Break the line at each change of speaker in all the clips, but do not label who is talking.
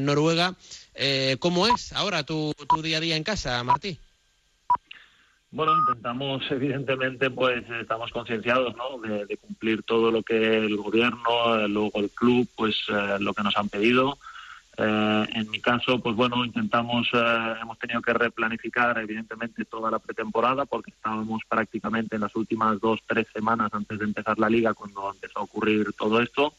Noruega. ¿Cómo es ahora tu, tu día a día en casa, Martí?
Bueno, intentamos, evidentemente, pues estamos concienciados ¿no? de, cumplir todo lo que el gobierno, eh, luego el club, pues eh, lo que nos han pedido. Eh, en mi caso, pues bueno, intentamos, hemos tenido que replanificar, evidentemente, toda la pretemporada, porque estábamos prácticamente en las últimas dos, tres semanas antes de empezar la liga, cuando empezó a ocurrir todo esto.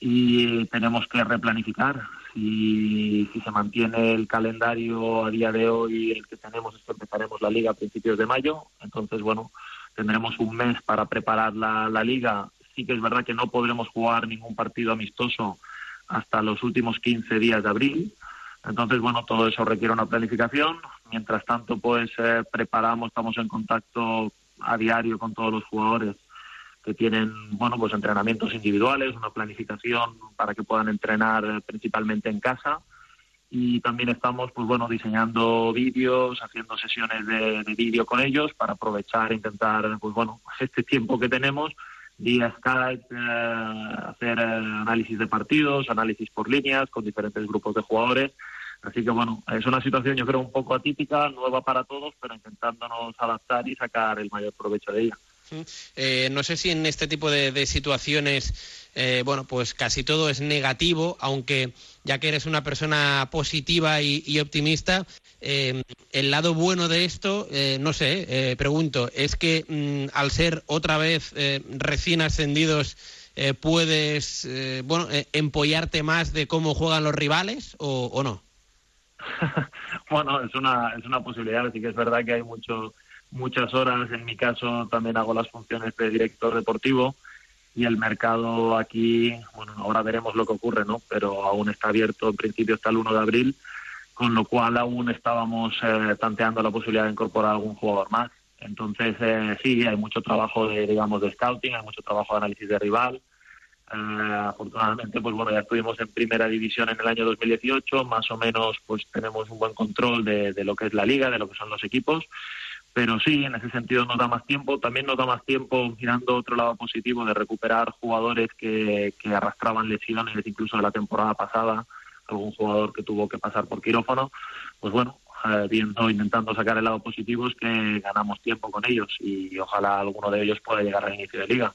Y tenemos que replanificar si, si se mantiene el calendario a día de hoy, el que tenemos es que empezaremos la liga a principios de mayo. Entonces, bueno, tendremos un mes para preparar la, liga. Sí que es verdad que no podremos jugar ningún partido amistoso hasta los últimos 15 días de abril. Entonces, bueno, todo eso requiere una planificación. Mientras tanto, pues eh, preparamos, estamos en contacto a diario con todos los jugadores que tienen bueno pues entrenamientos individuales, una planificación para que puedan entrenar principalmente en casa y también estamos pues bueno diseñando vídeos, haciendo sesiones de, vídeo con ellos para aprovechar, intentar pues bueno este tiempo que tenemos vía Skype eh, hacer eh, análisis de partidos, análisis por líneas con diferentes grupos de jugadores. Así que bueno, es una situación yo creo un poco atípica, nueva para todos, pero intentándonos adaptar y sacar el mayor provecho de ella.
Eh, no sé si en este tipo de, situaciones, eh, bueno, pues casi todo es negativo, aunque ya que eres una persona positiva y, optimista, eh, el lado bueno de esto, no sé, pregunto, es que mm, al ser otra vez recién ascendidos, puedes, bueno, empollarte más de cómo juegan los rivales o, no?
bueno, es una, es una posibilidad, así que es verdad que hay mucho muchas horas. En mi caso también hago las funciones de director deportivo y el mercado aquí, bueno, ahora veremos lo que ocurre, ¿no? Pero aún está abierto en principio hasta el 1 de abril, con lo cual aún estábamos eh, tanteando la posibilidad de incorporar algún jugador más. Entonces, eh, sí, hay mucho trabajo de, digamos, de scouting, hay mucho trabajo de análisis de rival. Eh, afortunadamente, pues bueno, ya estuvimos en primera división en el año 2018, más o menos, pues tenemos un buen control de lo que es la liga, de lo que son los equipos pero sí, en ese sentido nos da más tiempo. También nos da más tiempo, mirando otro lado positivo, de recuperar jugadores que, que arrastraban lesiones, incluso de la temporada pasada, algún jugador que tuvo que pasar por quirófano. Pues bueno, eh, viendo, intentando sacar el lado positivo, es que ganamos tiempo con ellos y ojalá alguno de ellos pueda llegar al inicio de liga.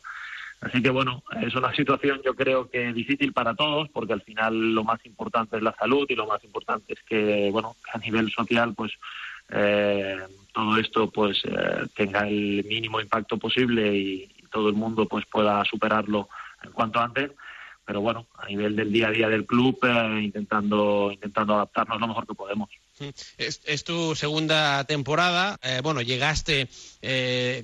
Así que bueno, es una situación yo creo que difícil para todos, porque al final lo más importante es la salud y lo más importante es que, bueno, a nivel social, pues eh, todo esto pues eh, tenga el mínimo impacto posible y, todo el mundo pues pueda superarlo en cuanto antes pero bueno a nivel del día a día del club eh, intentando intentando adaptarnos lo mejor que podemos
es, tu segunda temporada. Bueno, llegaste,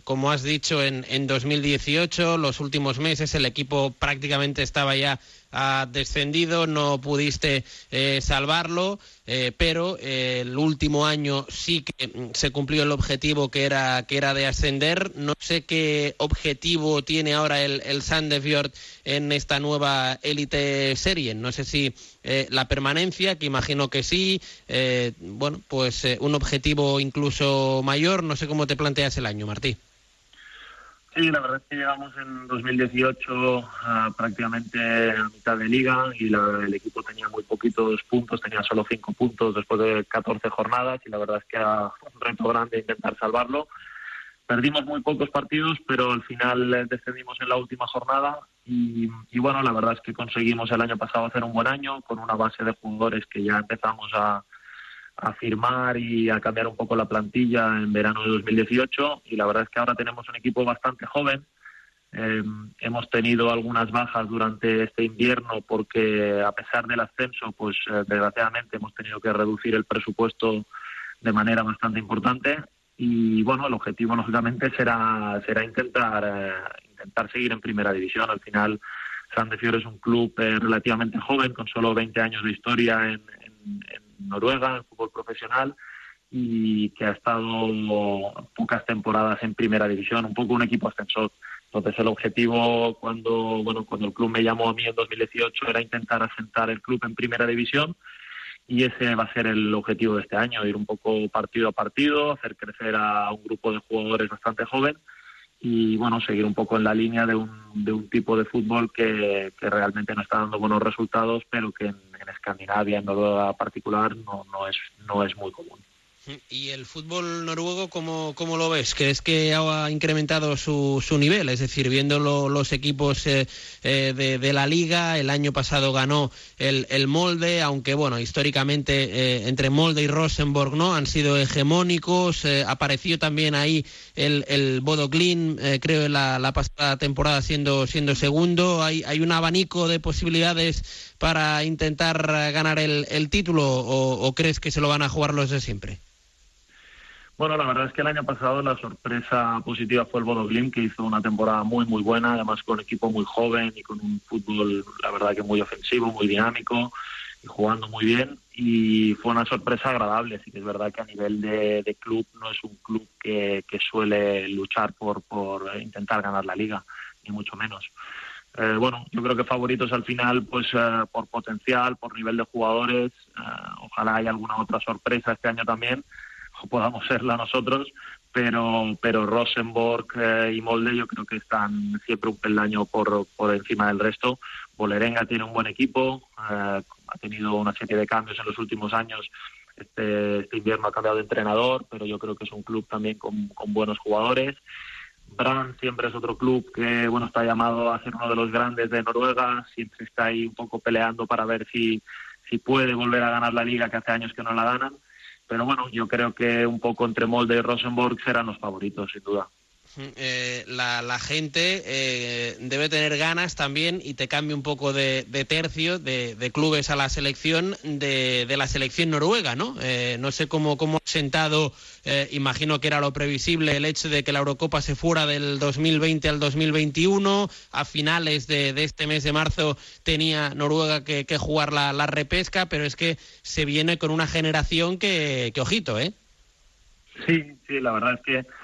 como has dicho, en, en 2018. Los últimos meses el equipo prácticamente estaba ya ha descendido, no pudiste eh, salvarlo, eh, pero eh, el último año sí que se cumplió el objetivo que era, que era de ascender. No sé qué objetivo tiene ahora el, el Sandefjord en esta nueva élite serie. No sé si la permanencia, que imagino que sí, bueno, pues un objetivo incluso mayor. No sé cómo te planteas el año, Martí.
Sí, la verdad es que llegamos en 2018 prácticamente a mitad de liga y el equipo tenía muy poquitos puntos, tenía solo cinco puntos después de 14 jornadas y la verdad es que era un reto grande intentar salvarlo. Perdimos muy pocos partidos, pero al final descendimos en la última jornada y, y bueno, la verdad es que conseguimos el año pasado hacer un buen año con una base de jugadores que ya empezamos a, a firmar y a cambiar un poco la plantilla en verano de 2018 y la verdad es que ahora tenemos un equipo bastante joven. Eh, hemos tenido algunas bajas durante este invierno porque a pesar del ascenso, pues eh, desgraciadamente hemos tenido que reducir el presupuesto de manera bastante importante y bueno, el objetivo lógicamente será será intentar eh, intentar seguir en primera división. Al final San es un club relativamente joven con solo 20 años de historia en, en Noruega, en fútbol profesional, y que ha estado pocas temporadas en primera división, un poco un equipo ascensor. Entonces el objetivo cuando bueno cuando el club me llamó a mí en 2018 era intentar asentar el club en primera división y ese va a ser el objetivo de este año, ir un poco partido a partido, hacer crecer a un grupo de jugadores bastante joven y bueno, seguir un poco en la línea de un, de un tipo de fútbol que, que realmente no está dando buenos resultados, pero que en, Escandinavia, en Noruega particular, no, no, es, no es muy común.
¿Y el fútbol noruego cómo, cómo lo ves? ¿Crees que ha incrementado su, su nivel? Es decir, viendo los equipos eh, eh, de, la liga, el año pasado ganó el, el Molde, aunque bueno, históricamente eh, entre Molde y Rosenborg no han sido hegemónicos. apareció también ahí el, el Bodo creo, en la, la, pasada temporada siendo, siendo segundo. Hay, hay un abanico de posibilidades para intentar ganar el, título o, crees que se lo van a jugar los de siempre?
Bueno, la verdad es que el año pasado la sorpresa positiva fue el Bodo que hizo una temporada muy, muy buena, además con un equipo muy joven y con un fútbol, la verdad que muy ofensivo, muy dinámico y jugando muy bien. Y fue una sorpresa agradable, sí que es verdad que a nivel de, club no es un club que, suele luchar por, por intentar ganar la liga, ni mucho menos. Eh, bueno, yo creo que favoritos al final, pues eh, por potencial, por nivel de jugadores, eh, ojalá haya alguna otra sorpresa este año también podamos serla nosotros, pero, pero Rosenborg eh, y Molde yo creo que están siempre un peldaño por, por encima del resto. Bolerenga tiene un buen equipo, eh, ha tenido una serie de cambios en los últimos años. Este, este, invierno ha cambiado de entrenador, pero yo creo que es un club también con, con buenos jugadores. Brand siempre es otro club que bueno está llamado a ser uno de los grandes de Noruega, siempre está ahí un poco peleando para ver si, si puede volver a ganar la liga que hace años que no la ganan pero bueno, yo creo que un poco entre Molde y Rosenborg serán los favoritos, sin duda.
Eh, la, gente eh, debe tener ganas también y te cambia un poco de, tercio de, clubes a la selección de, la selección noruega, ¿no? Eh, no sé cómo, cómo ha sentado, imagino que era lo previsible, el hecho de que la Eurocopa se fuera del 2020 al 2021. A finales de, este mes de marzo tenía Noruega que, jugar la, la, repesca, pero es que se viene con una generación que, que ojito, ¿eh?
Sí, sí, la verdad es que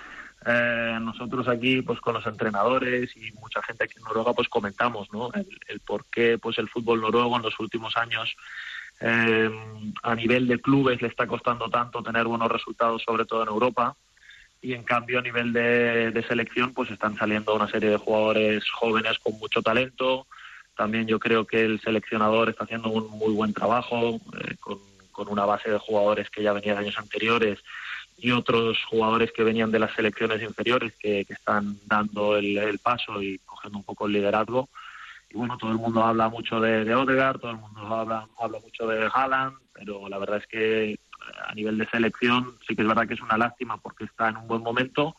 eh, nosotros aquí, pues con los entrenadores y mucha gente aquí en Noruega, pues comentamos, ¿no? El, por qué, pues el fútbol noruego en los últimos años eh, a nivel de clubes le está costando tanto tener buenos resultados, sobre todo en Europa, y en cambio a nivel de, selección, pues están saliendo una serie de jugadores jóvenes con mucho talento. También yo creo que el seleccionador está haciendo un muy buen trabajo eh, con, con una base de jugadores que ya venía de años anteriores y otros jugadores que venían de las selecciones inferiores que, están dando el, paso y cogiendo un poco el liderazgo. Y bueno, todo el mundo habla mucho de, de Odegaard, todo el mundo habla, habla mucho de Haaland, pero la verdad es que eh, a nivel de selección sí que es verdad que es una lástima porque está en un buen momento,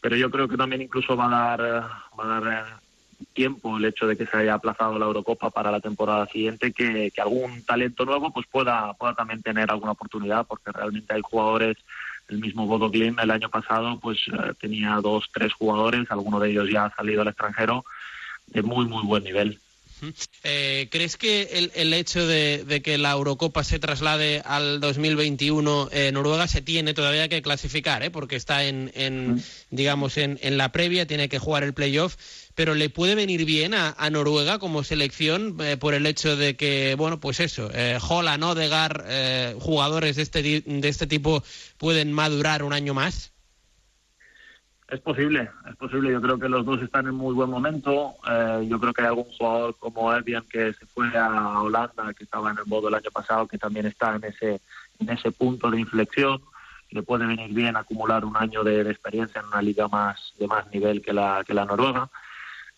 pero yo creo que también incluso va a dar, va a dar eh, tiempo el hecho de que se haya aplazado la Eurocopa para la temporada siguiente, que, que algún talento nuevo pues pueda, pueda también tener alguna oportunidad, porque realmente hay jugadores el mismo Bodo el año pasado pues eh, tenía dos, tres jugadores, alguno de ellos ya ha salido al extranjero, de muy, muy buen nivel.
Eh, ¿Crees que el, hecho de, que la Eurocopa se traslade al 2021 en Noruega se tiene todavía que clasificar, ¿eh? porque está en, digamos, en, la previa, tiene que jugar el playoff, pero le puede venir bien a, Noruega como selección eh, por el hecho de que, bueno, pues eso, eh, Holland, Odegaard, eh, jugadores de este, de este tipo pueden madurar un año más?
Es posible, es posible. Yo creo que los dos están en muy buen momento. Eh, yo creo que hay algún jugador como Evian que se fue a Holanda, que estaba en el modo el año pasado, que también está en ese, en ese punto de inflexión. Le puede venir bien acumular un año de, experiencia en una liga más de más nivel que la, que la noruega.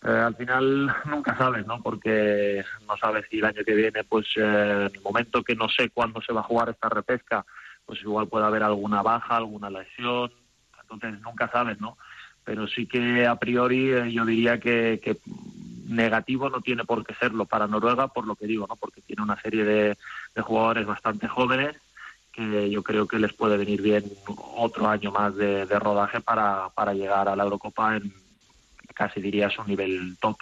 Eh, al final nunca sabes, ¿no? Porque no sabes si el año que viene, pues eh, en el momento que no sé cuándo se va a jugar esta repesca, pues igual puede haber alguna baja, alguna lesión, entonces nunca sabes, ¿no? Pero sí que a priori eh, yo diría que, negativo no tiene por qué serlo para Noruega, por lo que digo, ¿no? Porque tiene una serie de, jugadores bastante jóvenes que yo creo que les puede venir bien otro año más de, rodaje para, para llegar a la Eurocopa en casi diría su nivel top.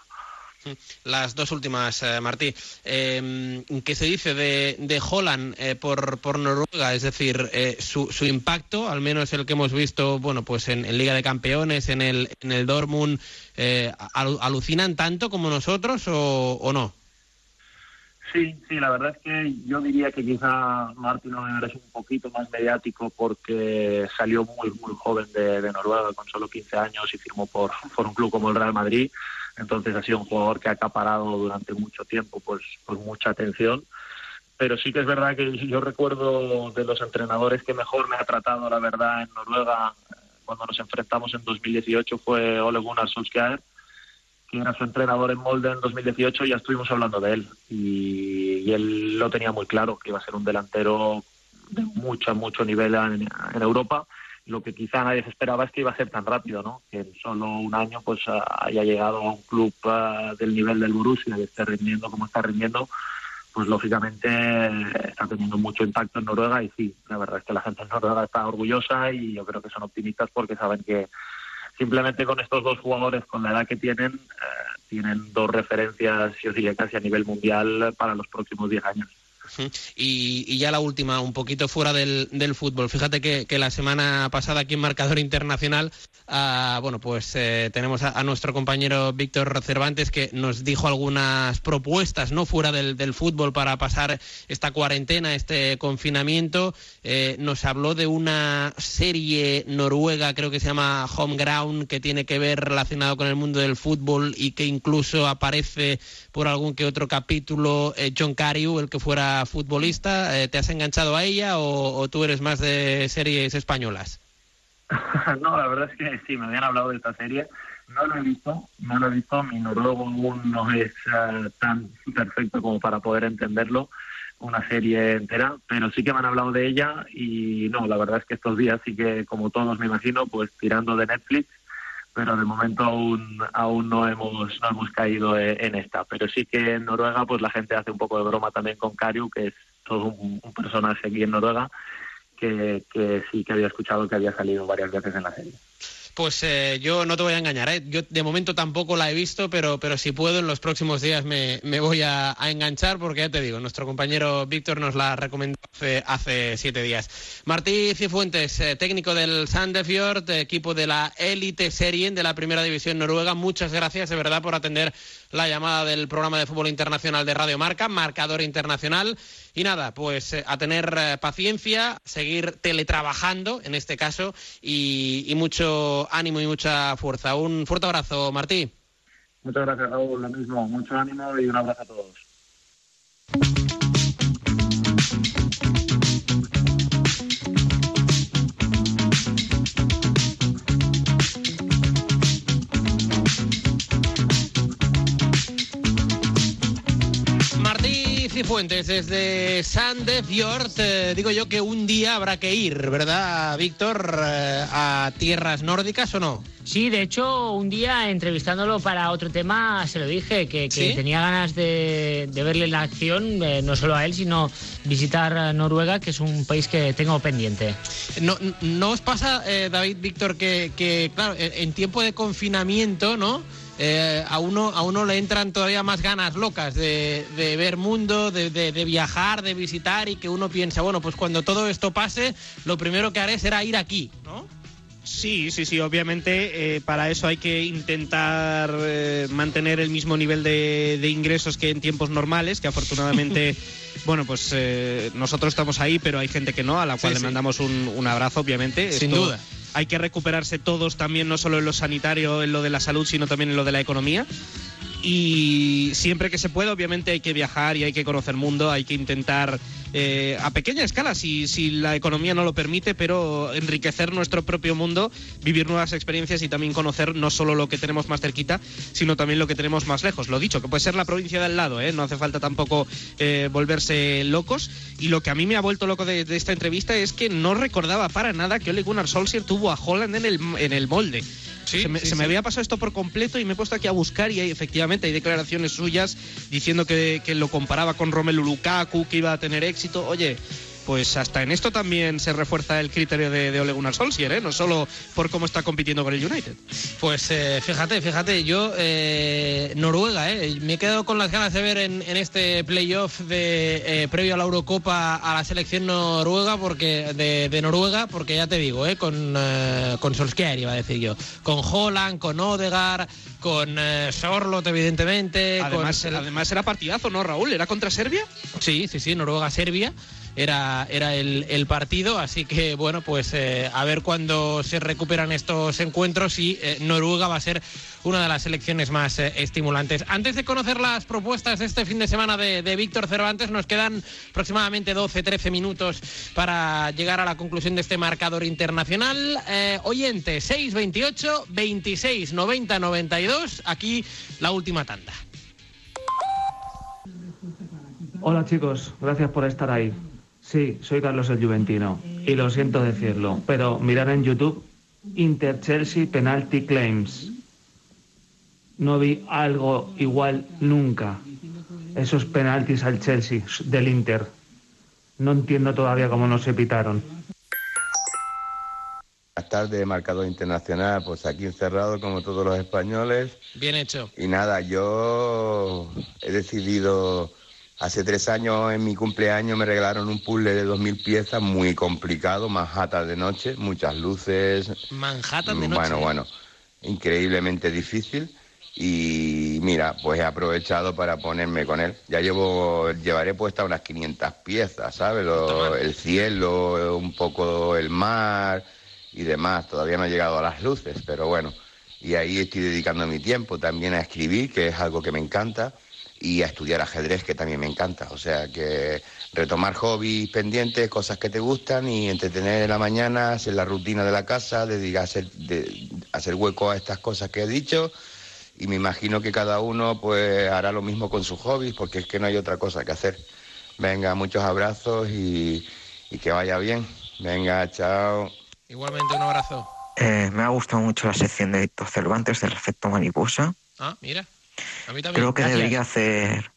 Las dos últimas, eh, Martí. Eh, ¿Qué se dice de, de Holland eh, por, por, Noruega? Es decir, eh, su, su, impacto, al menos el que hemos visto, bueno, pues en, Liga de Campeones, en el, en el Dortmund, ¿alucinan tanto como nosotros o, no?
Sí, sí, la verdad es que yo diría que quizá Martín es un poquito más mediático porque salió muy, muy joven de, Noruega, con solo 15 años y firmó por, por un club como el Real Madrid entonces ha sido un jugador que ha acaparado durante mucho tiempo pues, pues mucha atención. pero sí que es verdad que yo recuerdo de los entrenadores que mejor me ha tratado, la verdad, en Noruega, cuando nos enfrentamos en 2018, fue Ole Gunnar Solskjaer, era su entrenador en Molde en 2018, y ya estuvimos hablando de él. Y, él lo tenía muy claro, que iba a ser un delantero de mucho, mucho nivel en, Europa. Lo que quizá nadie se esperaba es que iba a ser tan rápido, ¿no? Que en solo un año pues haya llegado a un club ah, del nivel del Borussia y esté rindiendo como está rindiendo, pues lógicamente está teniendo mucho impacto en Noruega y sí, la verdad es que la gente en Noruega está orgullosa y yo creo que son optimistas porque saben que simplemente con estos dos jugadores, con la edad que tienen, eh, tienen dos referencias, yo diría casi a nivel mundial para los próximos 10 años.
Y, ya la última, un poquito fuera del, fútbol. Fíjate que, la semana pasada aquí en Marcador Internacional, ah, bueno, pues eh, tenemos a, nuestro compañero Víctor Cervantes que nos dijo algunas propuestas, ¿no? Fuera del, fútbol para pasar esta cuarentena, este confinamiento. Eh, nos habló de una serie noruega, creo que se llama Home Ground, que tiene que ver relacionado con el mundo del fútbol y que incluso aparece por algún que otro capítulo eh, John Cariu, el que fuera futbolista, eh, ¿te has enganchado a ella o, tú eres más de series españolas?
no, la verdad es que sí, me habían hablado de esta serie. No lo he visto, no lo he visto. Mi noruego no es eh, tan perfecto como para poder entenderlo, una serie entera, pero sí que me han hablado de ella y no, la verdad es que estos días sí que, como todos me imagino, pues tirando de Netflix, pero de momento aún aún no hemos no hemos caído e, en esta. Pero sí que en Noruega pues la gente hace un poco de broma también con Kariu que es todo un, personaje aquí en Noruega que, que sí que había escuchado que había salido varias veces en la serie
pues eh, yo no te voy a engañar, ¿eh? yo de momento tampoco la he visto, pero, pero si puedo en los próximos días me, voy a, enganchar porque ya te digo, nuestro compañero Víctor nos la recomendó hace, siete días. Martí Cifuentes, eh, técnico del Sandefjord, equipo de la Elite Serien de la Primera División Noruega, muchas gracias de verdad por atender la llamada del programa de fútbol internacional de Radio Marca, marcador internacional. Y nada, pues eh, a tener eh, paciencia, seguir teletrabajando en este caso y, mucho ánimo y mucha fuerza. Un fuerte abrazo, Martí.
Muchas gracias, Raúl. Lo mismo. Mucho ánimo y un abrazo a todos.
Fuentes desde Sandefjord. Eh, digo yo que un día habrá que ir, ¿verdad, Víctor? Eh, a tierras nórdicas o no?
Sí, de hecho, un día entrevistándolo para otro tema se lo dije, que, tenía ganas de, verle la acción, eh, no solo a él, sino visitar Noruega, que es un país que tengo pendiente.
¿No, no os pasa, David, Víctor, que, que, claro, en tiempo de confinamiento, ¿no? Eh, a, uno, a uno le entran todavía más ganas locas de, ver mundo, de, viajar, de visitar y que uno piensa, bueno, pues cuando todo esto pase, lo primero que haré será ir aquí, ¿no?
Sí, sí, sí, obviamente eh, para eso hay que intentar eh, mantener el mismo nivel de, ingresos que en tiempos normales, que afortunadamente, bueno, pues nosotros estamos ahí, pero hay gente que no, a la cual le mandamos un, abrazo, obviamente.
Sin duda
hay que recuperarse todos también, no solo en lo sanitario, en lo de la salud, sino también en lo de la economía. Y siempre que se pueda, obviamente hay que viajar y hay que conocer mundo, hay que intentar eh, a pequeña escala, si, si la economía no lo permite, pero enriquecer nuestro propio mundo, vivir nuevas experiencias y también conocer no solo lo que tenemos más cerquita, sino también lo que tenemos más lejos. Lo dicho, que puede ser la provincia de al lado, ¿eh? no hace falta tampoco eh, volverse locos. Y lo que a mí me ha vuelto loco de, esta entrevista es que no recordaba para nada que Ole Gunnar Solskjaer tuvo a Holland en el, en el molde se, me, había pasado esto por completo y me he puesto aquí a buscar y efectivamente hay declaraciones suyas diciendo que, que lo comparaba con Romelu Lukaku, que iba a tener Oye, pues hasta en esto también se refuerza el criterio de, de Ole Gunnar Solskjaer, ¿eh? no solo por cómo está compitiendo con el United.
Pues eh, fíjate, fíjate, yo eh, Noruega, eh, me he quedado con las ganas de ver en, este playoff de previo a la Eurocopa a la selección noruega, porque de, Noruega, porque ya te digo, con con Solskjaer iba a decir yo, con Holland, con Odegaard, con Sorlot evidentemente.
Además, además era partidazo, ¿no, Raúl? ¿Era contra Serbia?
Sí, sí, sí, Noruega-Serbia. Era, era el, partido, así que bueno, pues eh, a ver cuándo se recuperan estos encuentros y eh, Noruega va a ser una de las selecciones más eh, estimulantes. Antes de conocer las propuestas de este fin de semana de, Víctor Cervantes, nos quedan aproximadamente 12-13 minutos para llegar a la conclusión de este marcador internacional. oyente, 628 26 90 92, aquí la última tanda.
Hola chicos, gracias por estar ahí. Sí, soy Carlos el Juventino y lo siento decirlo, pero mirar en YouTube Inter Chelsea Penalty Claims. No vi algo igual nunca. Esos penaltis al Chelsea del Inter. No entiendo todavía cómo no se pitaron.
Buenas tardes, marcador internacional, pues aquí encerrado como todos los españoles.
Bien hecho.
Y nada, yo he decidido Hace tres años en mi cumpleaños me regalaron un puzzle de 2.000 piezas muy complicado, Manhattan de noche, muchas luces.
Manhattan de
noche. Bueno, bueno, increíblemente difícil. Y mira, pues he aprovechado para ponerme con él. Ya llevo, llevaré puesta unas 500 piezas, ¿sabes? el cielo, un poco el mar y demás. Todavía no he llegado a las luces, pero bueno. Y ahí estoy dedicando mi tiempo también a escribir, que es algo que me encanta y a estudiar ajedrez, que también me encanta. O sea, que retomar hobbies pendientes, cosas que te gustan y entretener en la mañana, hacer la rutina de la casa, dedicar a hacer, de, hacer hueco a estas cosas que he dicho. Y me imagino que cada uno pues hará lo mismo con sus hobbies, porque es que no hay otra cosa que hacer. Venga, muchos abrazos y, que vaya bien. Venga, chao.
Igualmente un abrazo.
Eh, me ha gustado mucho la sección de Víctor Cervantes del efecto mariposa.
Ah, mira.
Creo que debería hacer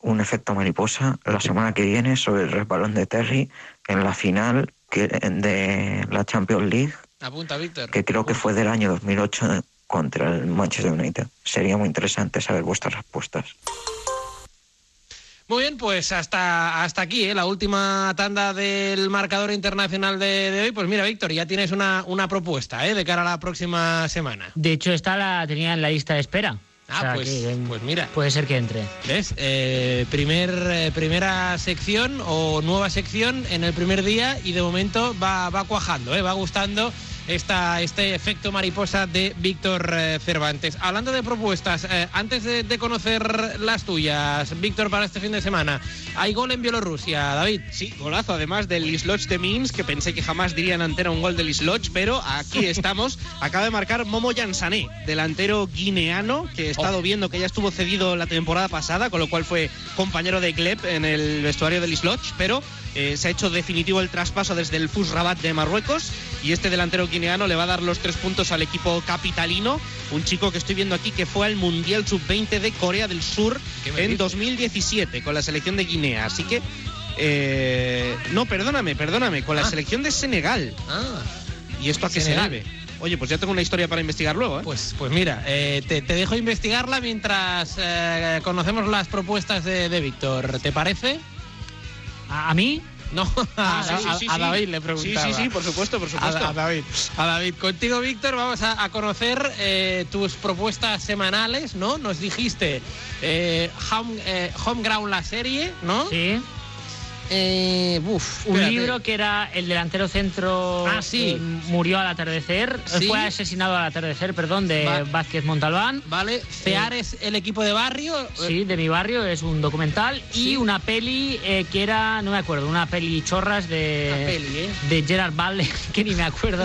un efecto mariposa la semana que viene sobre el resbalón de Terry en la final de la Champions League.
Apunta, Víctor.
Que creo que fue del año 2008 contra el Manchester United. Sería muy interesante saber vuestras respuestas.
Muy bien, pues hasta, hasta aquí, ¿eh? la última tanda del marcador internacional de, hoy. Pues mira, Víctor, ya tienes una, una propuesta ¿eh? de cara a la próxima semana.
De hecho, esta la tenía en la lista de espera.
Ah, pues, pues mira.
Puede ser que entre.
¿Ves? Eh, primer, eh, primera sección o nueva sección en el primer día y de momento va, va cuajando, ¿eh? va gustando esta, este efecto mariposa de Víctor eh, Cervantes. Hablando de propuestas, eh, antes de, conocer las tuyas, Víctor, para este fin de semana, hay gol en Bielorrusia, David.
Sí, golazo, además del Isloch de Minsk, que pensé que jamás dirían antena un gol del Isloch, pero aquí estamos. Acaba de marcar Momo Jansané, delantero guineano, que he estado oh. viendo que ya estuvo cedido la temporada pasada, con lo cual fue compañero de Gleb en el vestuario del Isloch, pero eh, se ha hecho definitivo el traspaso desde el FUS Rabat de Marruecos y este delantero guineano le va a dar los tres puntos al equipo capitalino, un chico que estoy viendo aquí que fue al Mundial Sub-20 de Corea del Sur en 2017 con la selección de Guinea. Así que, eh, no, perdóname, perdóname, con la ah. selección de Senegal.
Ah.
¿Y esto a qué se debe? Oye, pues ya tengo una historia para investigar luego. ¿eh?
Pues, pues mira, te, te, dejo investigarla mientras conocemos las propuestas de, de Víctor. ¿Te parece?
¿A, mí?
No, a, David le preguntaba.
Sí, sí, sí, por supuesto, por supuesto.
A, David. A David. Contigo, Víctor, vamos a, conocer eh, tus propuestas semanales, ¿no? Nos dijiste eh, home, eh, home Ground la serie, ¿no?
Sí.
Eh,
un libro que era El delantero centro
ah, sí.
murió al atardecer, fue asesinado al atardecer, perdón, de Vázquez Montalbán.
Vale, Cear es el equipo de barrio.
Sí, de mi barrio, es un documental. Y una peli eh, que era, no me acuerdo, una peli chorras de,
¿eh?
de Gerard Butler, que ni me acuerdo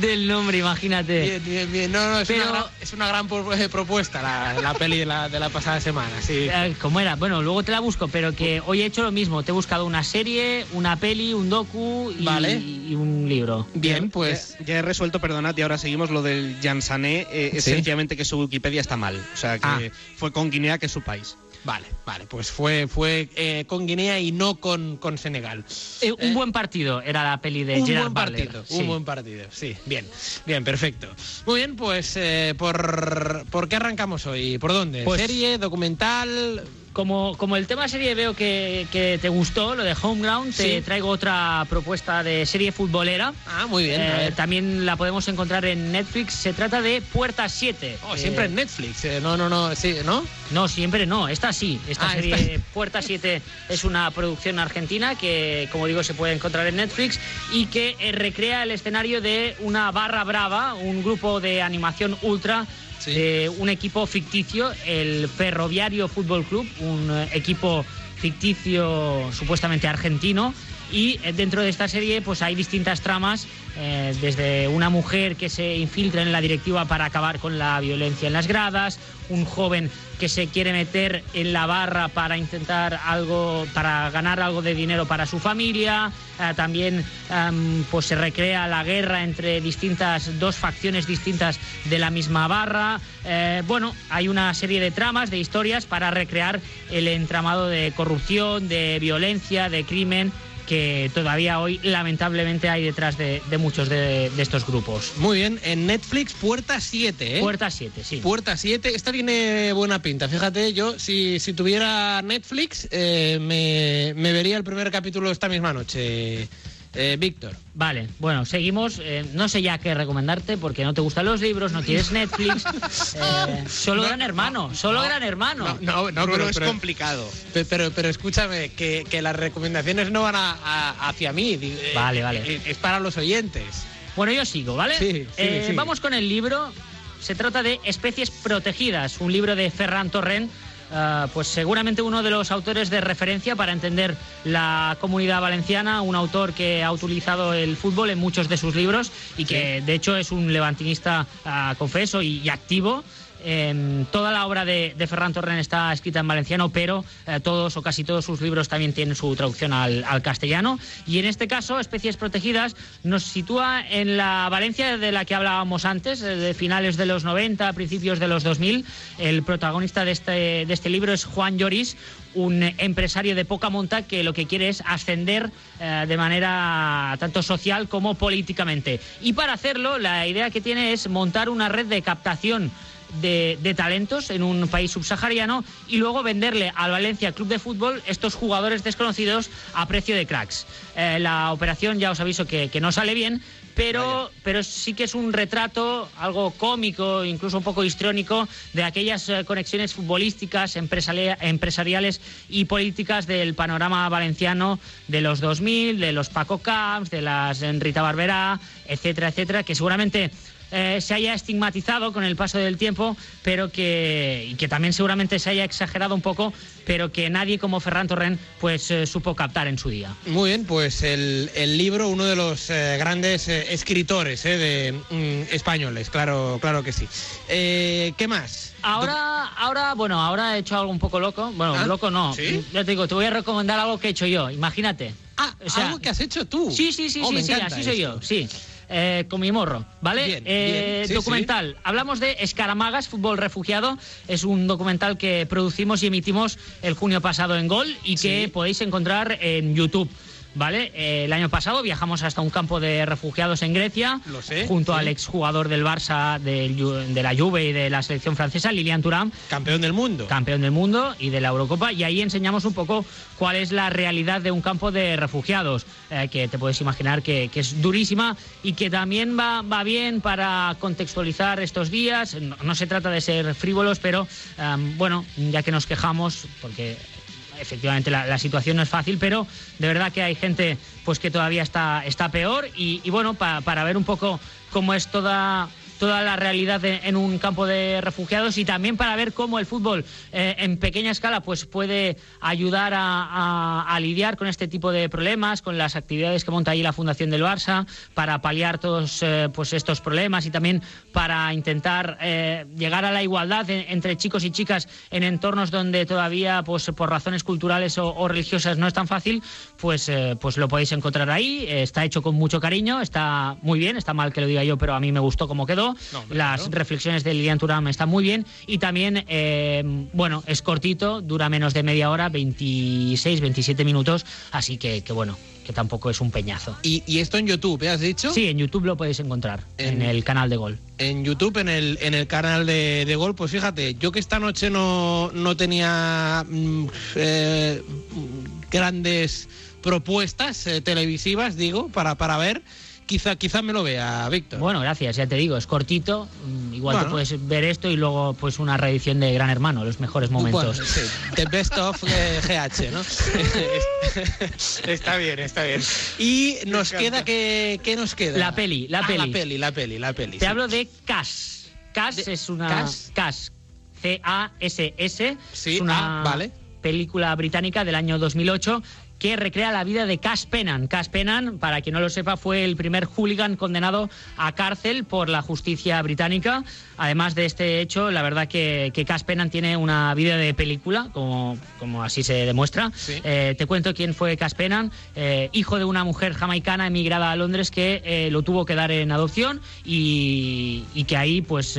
del nombre, imagínate.
Bien, bien, bien. No, no, es, una, gran, es una gran propuesta la, peli de la, de la, pasada semana, sí.
¿Cómo era? Bueno, luego te la busco, pero que hoy he hecho lo mismo, te he buscado una serie, una peli, un docu y, un libro.
Bien, pues.
Ya, he resuelto, perdonad, y ahora seguimos lo del Jansané. Eh, es sencillamente que su Wikipedia está mal. O sea, que ah. fue con Guinea, que es su país.
Vale, vale, pues fue, fue eh, con Guinea y no con, con Senegal.
Eh, un buen partido era la peli de
un
Gerard
buen partido, Un buen partido, sí, bien, bien, perfecto. Muy bien, pues ¿por, ¿por qué arrancamos hoy? ¿Por dónde?
Pues
¿Serie, documental?
Como, como el tema serie veo que, que te gustó, lo de Homeground, te
Sí.
traigo otra propuesta de serie futbolera.
Ah, muy bien. a
Eh,
ver.
también la podemos encontrar en Netflix. Se trata de Puerta 7.
Oh,
Eh,
siempre en Netflix. eh, no, no, no, sí, ¿no?
No, siempre no. Esta sí. Esta
Ah,
serie
esta-
Puerta 7 es una producción argentina que, como digo, se puede encontrar en Netflix y que eh, recrea el escenario de una barra brava, un grupo de animación ultra De un equipo ficticio, el Ferroviario Fútbol Club, un eh, equipo ficticio supuestamente argentino. Y eh, dentro de esta serie pues hay distintas tramas, eh, desde una mujer que se infiltra en la directiva para acabar con la violencia en las gradas, un joven que se quiere meter en la barra para intentar algo, para ganar algo de dinero para su familia, eh, también em, pues se recrea la guerra entre distintas, dos facciones distintas de la misma barra. Eh, bueno, hay una serie de tramas, de historias para recrear el entramado de corrupción, de violencia, de crimen que todavía hoy lamentablemente hay detrás de, de muchos de, de estos grupos.
Muy bien, en Netflix Puerta 7, ¿eh?
Puerta 7, sí.
Puerta 7, esta tiene buena pinta. Fíjate, yo si, si tuviera Netflix eh, me, me vería el primer capítulo esta misma noche. Eh, Víctor.
Vale, bueno, seguimos. Eh, no sé ya qué recomendarte porque no te gustan los libros, no tienes Netflix. Eh, solo
No,
Gran Hermano,
no,
solo
no,
Gran Hermano.
No, no, no,
Bruno
pero,
es
pero-
complicado.
pe- pero, pero escúchame, que, que las recomendaciones no van a- a- hacia mí. eh,
Vale, vale.
Es para los oyentes.
Bueno, yo sigo, ¿vale?
Sí, sí,
Eh,
sí.
Vamos con el libro. Se trata de Especies Protegidas, un libro de Ferran Torrent. Ah, pues seguramente uno de los autores de referencia para entender la comunidad valenciana, un autor que ha utilizado el fútbol en muchos de sus libros y que de hecho es un levantinista, ah, confeso, y, y activo. Em, toda la obra de, de Ferran Torrent está escrita en valenciano, pero eh, todos o casi todos sus libros también tienen su traducción al, al castellano. Y en este caso, Especies Protegidas nos sitúa en la Valencia de la que hablábamos antes, eh, de finales de los 90, principios de los 2000. El protagonista de este, de este libro es Juan Lloris, un empresario de poca monta que lo que quiere es ascender eh, de manera tanto social como políticamente. Y para hacerlo, la idea que tiene es montar una red de captación de, de talentos en un país subsahariano y luego venderle al Valencia Club de Fútbol estos jugadores desconocidos a precio de cracks. Eh, la operación ya os aviso que, que no sale bien, pero, pero sí que es un retrato algo cómico, incluso un poco histriónico, de aquellas eh, conexiones futbolísticas, empresaria- empresariales y políticas del panorama valenciano de los 2000, de los Paco Camps, de las eh, Rita Barberá, etcétera, etcétera, que seguramente eh, se haya estigmatizado con el paso del tiempo, pero que, y que también seguramente se haya exagerado un poco, pero que nadie como Ferran Torrent pues eh, supo captar en su día.
Muy bien, pues el, el libro, uno de los eh, grandes eh, escritores eh, de mm, españoles, claro, claro que sí. Eh, ¿Qué más?
Ahora, ahora, bueno, ahora he hecho algo un poco loco. Bueno,
Ah,
loco no.
¿sí?
Ya te digo, te voy a recomendar algo que he hecho yo. Imagínate.
Ah,
O sea,
algo que has hecho tú.
Sí, sí, sí,
Oh,
sí, sí, así soy yo, sí. Eh, con mi morro, ¿vale?
Bien,
Eh,
bien, sí,
documental. Hablamos de Escaramagas, Fútbol Refugiado. Es un documental que producimos y emitimos el junio pasado en Gol y que
Sí.
podéis encontrar en YouTube. ¿Vale? Eh, el año pasado viajamos hasta un campo de refugiados en Grecia,
Lo sé,
junto
sí.
al exjugador del Barça, del de la Juve y de la selección francesa, Lilian Thuram,
Campeón del mundo.
campeón del mundo y de la Eurocopa, y ahí enseñamos un poco cuál es la realidad de un campo de refugiados, eh, que te puedes imaginar que, que es durísima y que también va, va bien para contextualizar estos días. No, no se trata de ser frívolos, pero em, bueno, ya que nos quejamos, porque efectivamente la, situación no es fácil, pero de verdad que hay gente pues que todavía está, está peor. Y, bueno, pa- para ver un poco cómo es toda toda la realidad en un campo de refugiados y también para ver cómo el fútbol eh, en pequeña escala pues puede ayudar a, lidiar con este tipo de problemas, con las actividades que monta ahí la Fundación del Barça, para paliar todos eh, pues estos problemas y también para intentar eh, llegar a la igualdad en- entre chicos y chicas en entornos donde todavía pues por razones culturales o, o religiosas no es tan fácil, pues, pues lo podéis encontrar ahí. Está hecho con mucho cariño, está muy bien, está mal que lo diga yo, pero a mí me gustó cómo quedó. Mucho. Las reflexiones de Lilian Turam están muy bien. Y también, eh, bueno, es cortito, dura menos de media hora, 26, 27 minutos. Así que, que bueno, que tampoco es un peñazo.
¿Y, esto en YouTube, ¿eh? has dicho?
Sí, en YouTube lo podéis encontrar, en, el canal de Gol.
En YouTube, en el, en el canal de, Gol, pues fíjate, yo que esta noche no, no tenía mm, eh, grandes propuestas eh, televisivas, digo, para, para ver quizá, quizá me lo vea, Víctor.
Bueno, gracias, ya te digo, es cortito. Mm, igual te puedes ver esto y luego pues una reedición de Gran Hermano, los mejores momentos.
sí, The Best of GH, ¿no? está bien, está bien. Y nos queda, ¿qué, ¿qué, nos queda?
La peli, la
ah,
peli.
La peli, la peli, la peli.
Te hablo de Cash. Cash es una... Cash. C-A-S-S.
Sí,
es una
ah, vale.
película británica del año 2008 que recrea la vida de Cash Penan. Cash Penan, para quien no lo sepa, fue el primer hooligan condenado a cárcel por la justicia británica. Además de este hecho, la verdad que, que Cash Penan tiene una vida de película, como, como así se demuestra. Eh, te cuento quién fue Cash Penan, eh, hijo de una mujer jamaicana emigrada a Londres que eh, lo tuvo que dar en adopción y, que ahí, pues,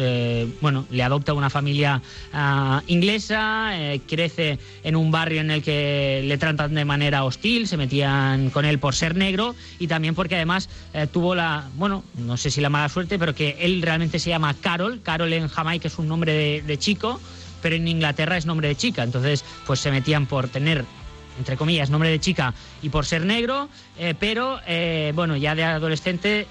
bueno, le adopta una familia ah, inglesa, crece en un barrio en el que le tratan de manera hostil, se metían con él por ser negro y también porque además eh, tuvo la, bueno, no sé si la mala suerte, pero que él realmente se llama Carol. Carol en Jamaica es un nombre de, chico, pero en Inglaterra es nombre de chica. Entonces, pues se metían por tener entre comillas, nombre de chica y por ser negro, eh, pero eh, bueno, ya de adolescente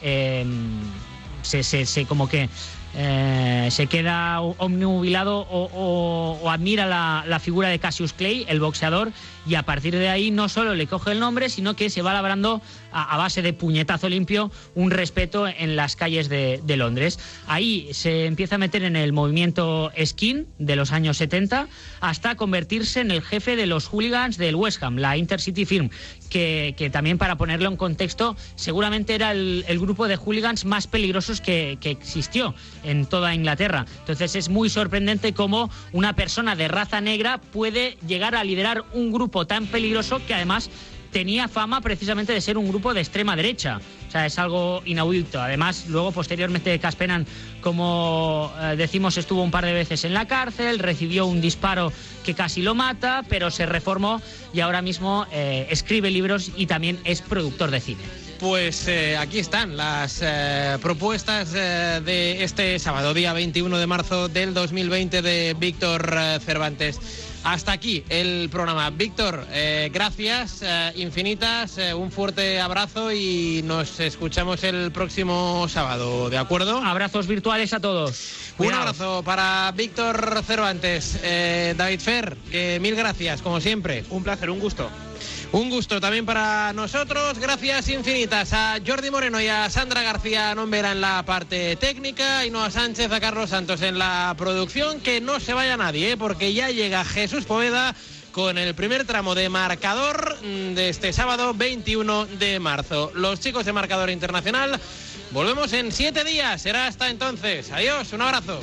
se, se, como que eh, se queda omnubilado o, admira la, figura de Cassius Clay, el boxeador, y a partir de ahí no solo le coge el nombre, sino que se va labrando a, base de puñetazo limpio un respeto en las calles de, Londres. Ahí se empieza a meter en el movimiento skin de los años 70 hasta convertirse en el jefe de los hooligans del West Ham, la Intercity Firm, que, también para ponerlo en contexto, seguramente era el, grupo de hooligans más peligrosos que, que existió en toda Inglaterra. Entonces es muy sorprendente cómo una persona de raza negra puede llegar a liderar un grupo tan peligroso que además tenía fama precisamente de ser un grupo de extrema derecha. O sea, es algo inaudito. Además, luego, posteriormente, Caspenan, como eh, decimos, estuvo un par de veces en la cárcel, recibió un disparo que casi lo mata, pero se reformó y ahora mismo eh, escribe libros y también es productor de cine.
Pues eh, aquí están las propuestas de este sábado, día 21 de marzo del 2020 de Víctor Cervantes. Hasta aquí el programa. Víctor, eh, gracias eh, infinitas, eh, un fuerte abrazo y nos escuchamos el próximo sábado, ¿de acuerdo?
Abrazos virtuales a todos.
Un abrazo para Víctor Cervantes. David Fer, mil gracias, como siempre.
Un placer, un gusto.
Un gusto también para nosotros. Gracias infinitas a Jordi Moreno y a Sandra García Nombera en la parte técnica y no a Sánchez, a Carlos Santos en la producción. Que no se vaya nadie, ¿eh? porque ya llega Jesús Poveda con el primer tramo de marcador de este sábado 21 de marzo. Los chicos de marcador internacional volvemos en siete días. Será hasta entonces. Adiós, un abrazo.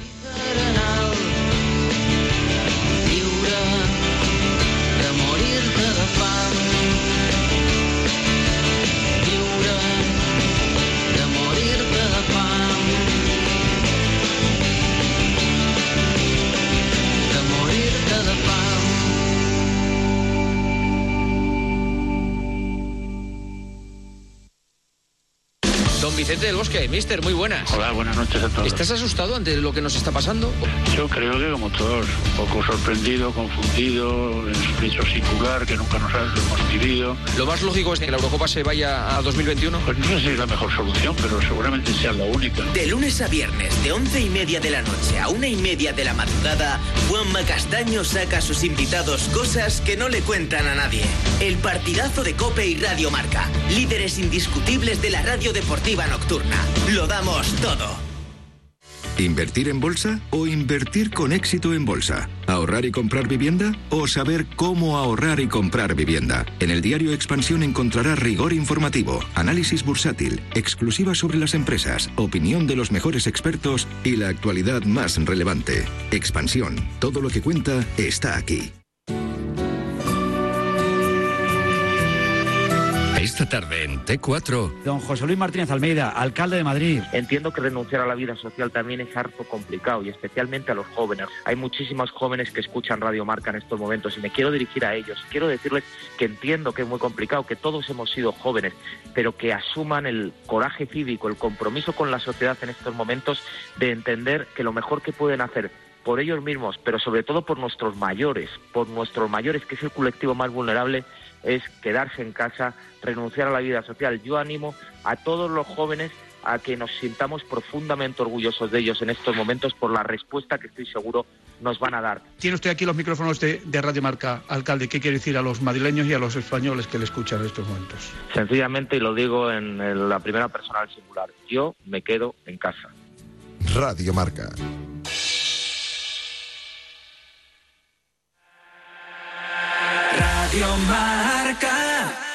Vicente del Bosque, mister, muy buenas.
Hola, buenas noches a todos.
¿Estás asustado ante lo que nos está pasando?
Yo creo que como todos, un poco sorprendido, confundido, en hecho singular, que nunca nos hemos vivido.
Lo más lógico es que la Eurocopa se vaya a 2021.
Pues no sé si es la mejor solución, pero seguramente sea la única.
De lunes a viernes, de once y media de la noche a una y media de la madrugada, Juanma Castaño saca a sus invitados cosas que no le cuentan a nadie. El partidazo de Cope y Radio Marca, líderes indiscutibles de la radio deportiva nocturna. Lo damos todo.
¿Invertir en bolsa o invertir con éxito en bolsa? ¿Ahorrar y comprar vivienda o saber cómo ahorrar y comprar vivienda? En el diario Expansión encontrará rigor informativo, análisis bursátil, exclusiva sobre las empresas, opinión de los mejores expertos y la actualidad más relevante. Expansión, todo lo que cuenta está aquí.
Esta tarde en T4.
Don José Luis Martínez Almeida, alcalde de Madrid.
Entiendo que renunciar a la vida social también es harto complicado y especialmente a los jóvenes. Hay muchísimos jóvenes que escuchan Radio Marca en estos momentos y me quiero dirigir a ellos. Quiero decirles que entiendo que es muy complicado, que todos hemos sido jóvenes, pero que asuman el coraje cívico, el compromiso con la sociedad en estos momentos de entender que lo mejor que pueden hacer por ellos mismos, pero sobre todo por nuestros mayores, por nuestros mayores, que es el colectivo más vulnerable, es quedarse en casa, renunciar a la vida social. Yo animo a todos los jóvenes a que nos sintamos profundamente orgullosos de ellos en estos momentos por la respuesta que estoy seguro nos van a dar.
Tiene usted aquí los micrófonos de, de, Radio Marca, alcalde. ¿Qué quiere decir a los madrileños y a los españoles que le escuchan en estos momentos?
Sencillamente, y lo digo en, en la primera persona del singular, yo me quedo en casa.
Radio Marca.
Radio Marca.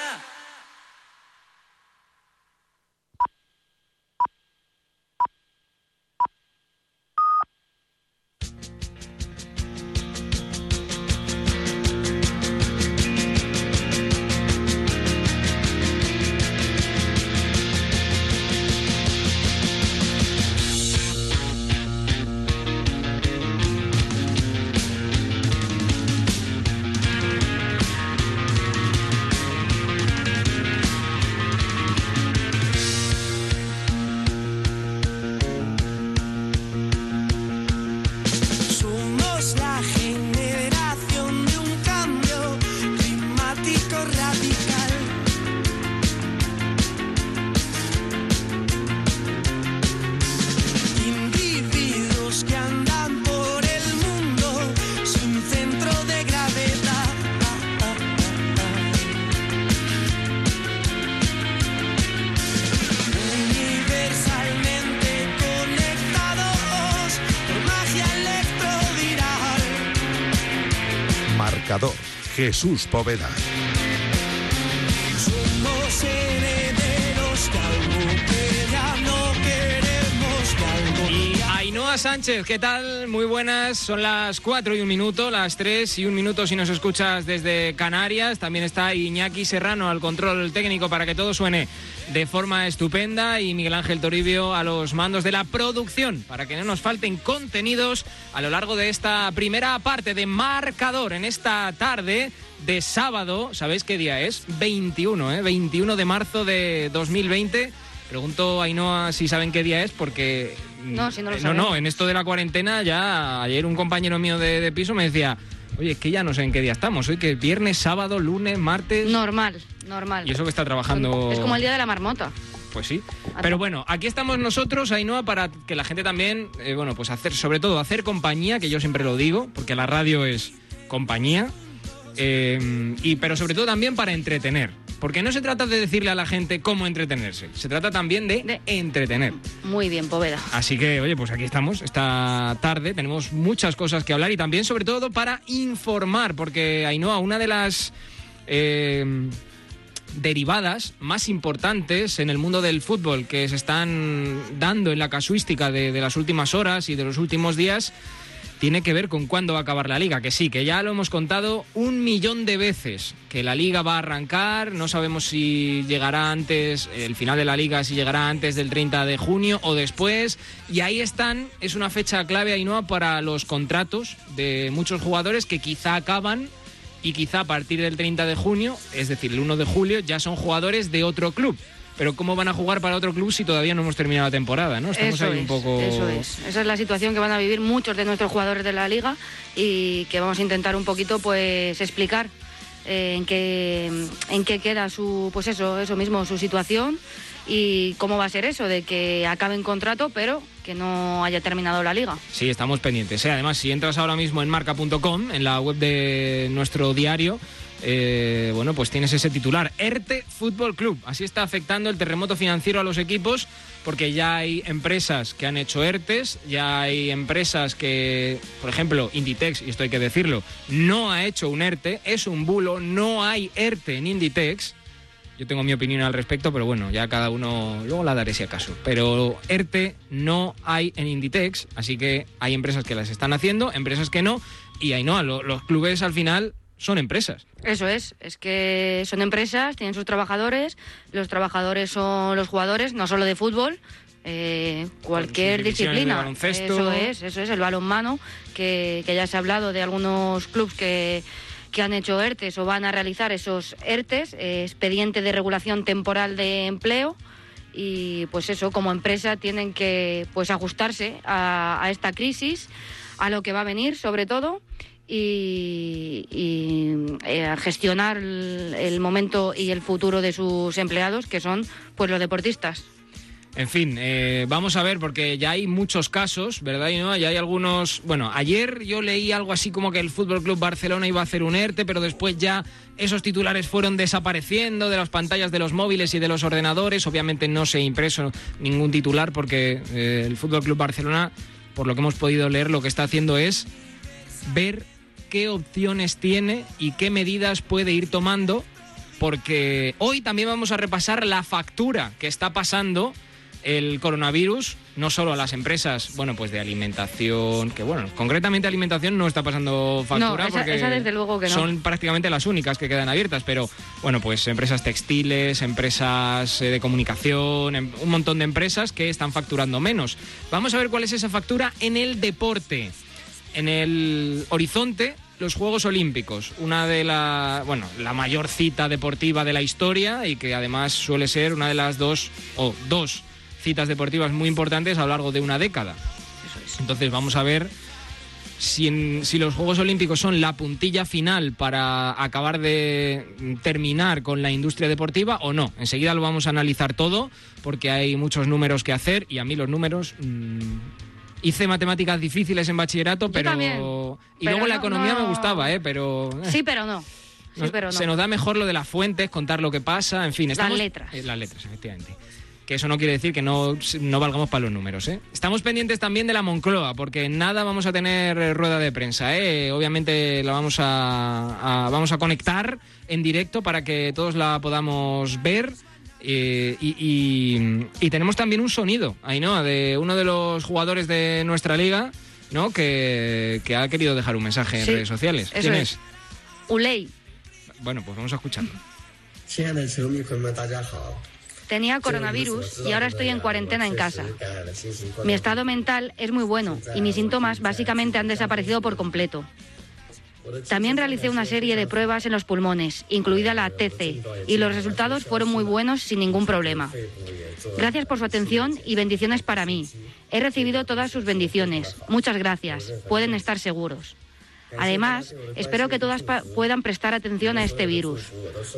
Jesús Poveda.
Somos herederos de algo que ya no queremos de algo
Y Ainhoa Sánchez, ¿qué tal? Muy buenas, son las 4 y un minuto, las 3 y un minuto si nos escuchas desde Canarias. También está Iñaki Serrano al control técnico para que todo suene de forma estupenda y Miguel Ángel Toribio a los mandos de la producción para que no nos falten contenidos a lo largo de esta primera parte de marcador en esta tarde de sábado. ¿Sabéis qué día es? 21, ¿eh? 21 de marzo de 2020. Pregunto a Ainhoa si saben qué día es porque...
No, si no lo
eh,
sabemos.
no, en esto de la cuarentena ya ayer un compañero mío de, de piso me decía, oye, es que ya no sé en qué día estamos, hoy que es viernes, sábado, lunes, martes...
Normal, normal.
Y eso que está trabajando...
Es como el día de la marmota.
Pues sí. Pero bueno, aquí estamos nosotros, Ainhoa, para que la gente también, eh, bueno, pues hacer, sobre todo hacer compañía, que yo siempre lo digo, porque la radio es compañía, eh, y pero sobre todo también para entretener. Porque no se trata de decirle a la gente cómo entretenerse, se trata también de, entretener.
Muy bien, Poveda.
Así que, oye, pues aquí estamos esta tarde. Tenemos muchas cosas que hablar y también, sobre todo, para informar, porque Ainhoa, una de las eh, derivadas más importantes en el mundo del fútbol que se están dando en la casuística de, de las últimas horas y de los últimos días tiene que ver con cuándo va a acabar la liga, que sí, que ya lo hemos contado un millón de veces, que la liga va a arrancar, no sabemos si llegará antes, el final de la liga, si llegará antes del 30 de junio o después, y ahí están, es una fecha clave, Ainhoa, para los contratos de muchos jugadores que quizá acaban y quizá a partir del 30 de junio, es decir, el 1 de julio, ya son jugadores de otro club. Pero ¿cómo van a jugar para otro club si todavía no hemos terminado la temporada? ¿no? Estamos
eso
ahí
es,
un poco...
Eso es. Esa es la situación que van a vivir muchos de nuestros jugadores de la liga y que vamos a intentar un poquito pues explicar eh, en qué en qué queda su pues eso eso mismo su situación y cómo va a ser eso de que acaben contrato pero que no haya terminado la liga.
Sí, estamos pendientes. ¿eh? Además, si entras ahora mismo en marca.com, en la web de nuestro diario, eh, bueno, pues tienes ese titular, ERTE Fútbol Club. Así está afectando el terremoto financiero a los equipos, porque ya hay empresas que han hecho ERTES, ya hay empresas que, por ejemplo, Inditex, y esto hay que decirlo, no ha hecho un ERTE, es un bulo, no hay ERTE en Inditex. Yo tengo mi opinión al respecto, pero bueno, ya cada uno luego la daré si acaso. Pero ERTE no hay en Inditex, así que hay empresas que las están haciendo, empresas que no, y ahí no, lo- los clubes al final
son empresas.
Eso es, es que son empresas, tienen sus trabajadores, los trabajadores son los jugadores, no solo de fútbol, eh, cualquier disciplina.
baloncesto.
Eso es, eso es, el balonmano, que, que ya se ha hablado de algunos clubes que, que han hecho ERTES o van a realizar esos ERTES, eh, expediente de regulación temporal de empleo. Y pues eso, como empresa tienen que pues ajustarse a, a esta crisis, a lo que va a venir sobre todo y, y, eh, gestionar el, momento y el futuro de sus empleados, que son pues los deportistas.
En fin, eh, vamos a ver, porque ya hay muchos casos, ¿verdad? Y no, ya hay algunos. Bueno, ayer yo leí algo así como que el Fútbol Club Barcelona iba a hacer un ERTE, pero después ya esos titulares fueron desapareciendo de las pantallas de los móviles y de los ordenadores. Obviamente no se impreso ningún titular porque eh, el Fútbol Club Barcelona, por lo que hemos podido leer, lo que está haciendo es ver qué opciones tiene y qué medidas puede ir tomando, porque hoy también vamos a repasar la factura que está pasando el coronavirus, no solo a las empresas, bueno, pues de alimentación, que bueno, concretamente alimentación no está pasando factura
No, esa-
porque
esa desde luego que no.
son prácticamente las únicas que quedan abiertas, pero bueno, pues empresas textiles, empresas eh, de comunicación, em- un montón de empresas que están facturando menos. Vamos a ver cuál es esa factura en el deporte. En el horizonte, los Juegos Olímpicos, una de la, bueno, la mayor cita deportiva de la historia y que además suele ser una de las dos o dos citas deportivas muy importantes a lo largo de una década. Entonces vamos a ver si, en- si los Juegos Olímpicos son la puntilla final para acabar de terminar con la industria deportiva o no. Enseguida lo vamos a analizar todo porque hay muchos números que hacer y a mí los números... mm, hice matemáticas difíciles en bachillerato, pero...
también,
y
pero
luego la
no-
economía
no-
me gustaba, ¿eh? Pero...
Sí, pero no. Sí,
nos-
pero no.
Se nos da mejor lo de las fuentes, contar lo que pasa, en fin.
Las
Estamos,
letras.
Eh, las letras, efectivamente. Que eso no quiere decir que no, no valgamos para los números. ¿eh? Estamos pendientes también de la Moncloa, porque en nada vamos a tener eh, rueda de prensa. ¿eh? Obviamente la vamos a, a- vamos a conectar en directo para que todos la podamos ver. Eh, y, tenemos también un sonido, Ainhoa, de uno de los jugadores de nuestra liga, ¿no? Que, ha querido dejar un mensaje en redes sociales. ¿Quién
es?
es? Bueno, pues vamos a escucharlo.
Tenía coronavirus y ahora estoy en cuarentena en casa. Mi estado mental es muy bueno y mis síntomas básicamente han desaparecido por completo. También realicé una serie de pruebas en los pulmones, incluida la TC, y los resultados fueron muy buenos sin ningún problema. Gracias por su atención y bendiciones para mí. He recibido todas sus bendiciones. Muchas gracias. Pueden estar seguros. Además, espero que todas puedan prestar atención a este virus.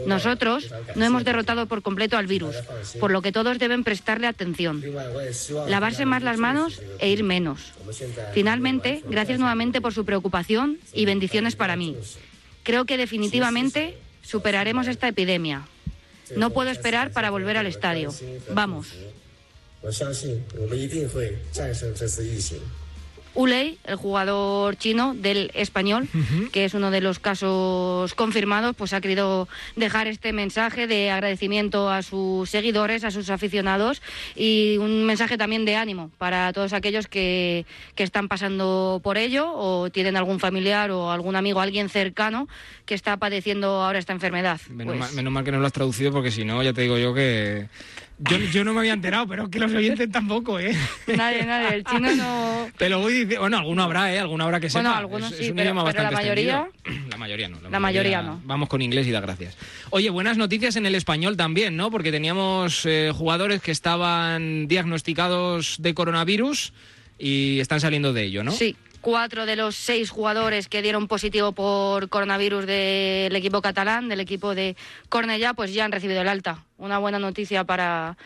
Nosotros no hemos derrotado por completo al virus, por lo que todos deben prestarle atención. Lavarse más las manos e ir menos. Finalmente, gracias nuevamente por su preocupación y bendiciones para mí. Creo que definitivamente superaremos esta epidemia. No puedo esperar para volver al estadio. Vamos. Ulei, el jugador chino del español, que es uno de los casos confirmados, pues ha querido dejar este mensaje de agradecimiento a sus seguidores, a sus aficionados y un mensaje también de ánimo para todos aquellos que, que están pasando por ello o tienen algún familiar o algún amigo, alguien cercano que está padeciendo ahora esta enfermedad.
Menos,
pues
mal, que no lo has traducido porque si no, ya te digo yo que... Yo, no me había enterado, pero que los oyentes tampoco, ¿eh?
Nadie, nadie, el chino no...
Te lo voy bueno, alguno habrá, ¿eh? Alguno habrá que sepa.
Bueno, algunos
Es-
sí,
es un
pero-
idioma
pero la mayoría-
extendido. La mayoría no.
La mayoría no.
Vamos con inglés y da gracias. Oye, buenas noticias en el español también, ¿no? Porque teníamos eh, jugadores que estaban diagnosticados de coronavirus y están saliendo de ello, ¿no?
Sí, cuatro de los seis jugadores que dieron positivo por coronavirus del equipo catalán, del equipo de Cornellá, pues ya han recibido el alta. Una buena noticia para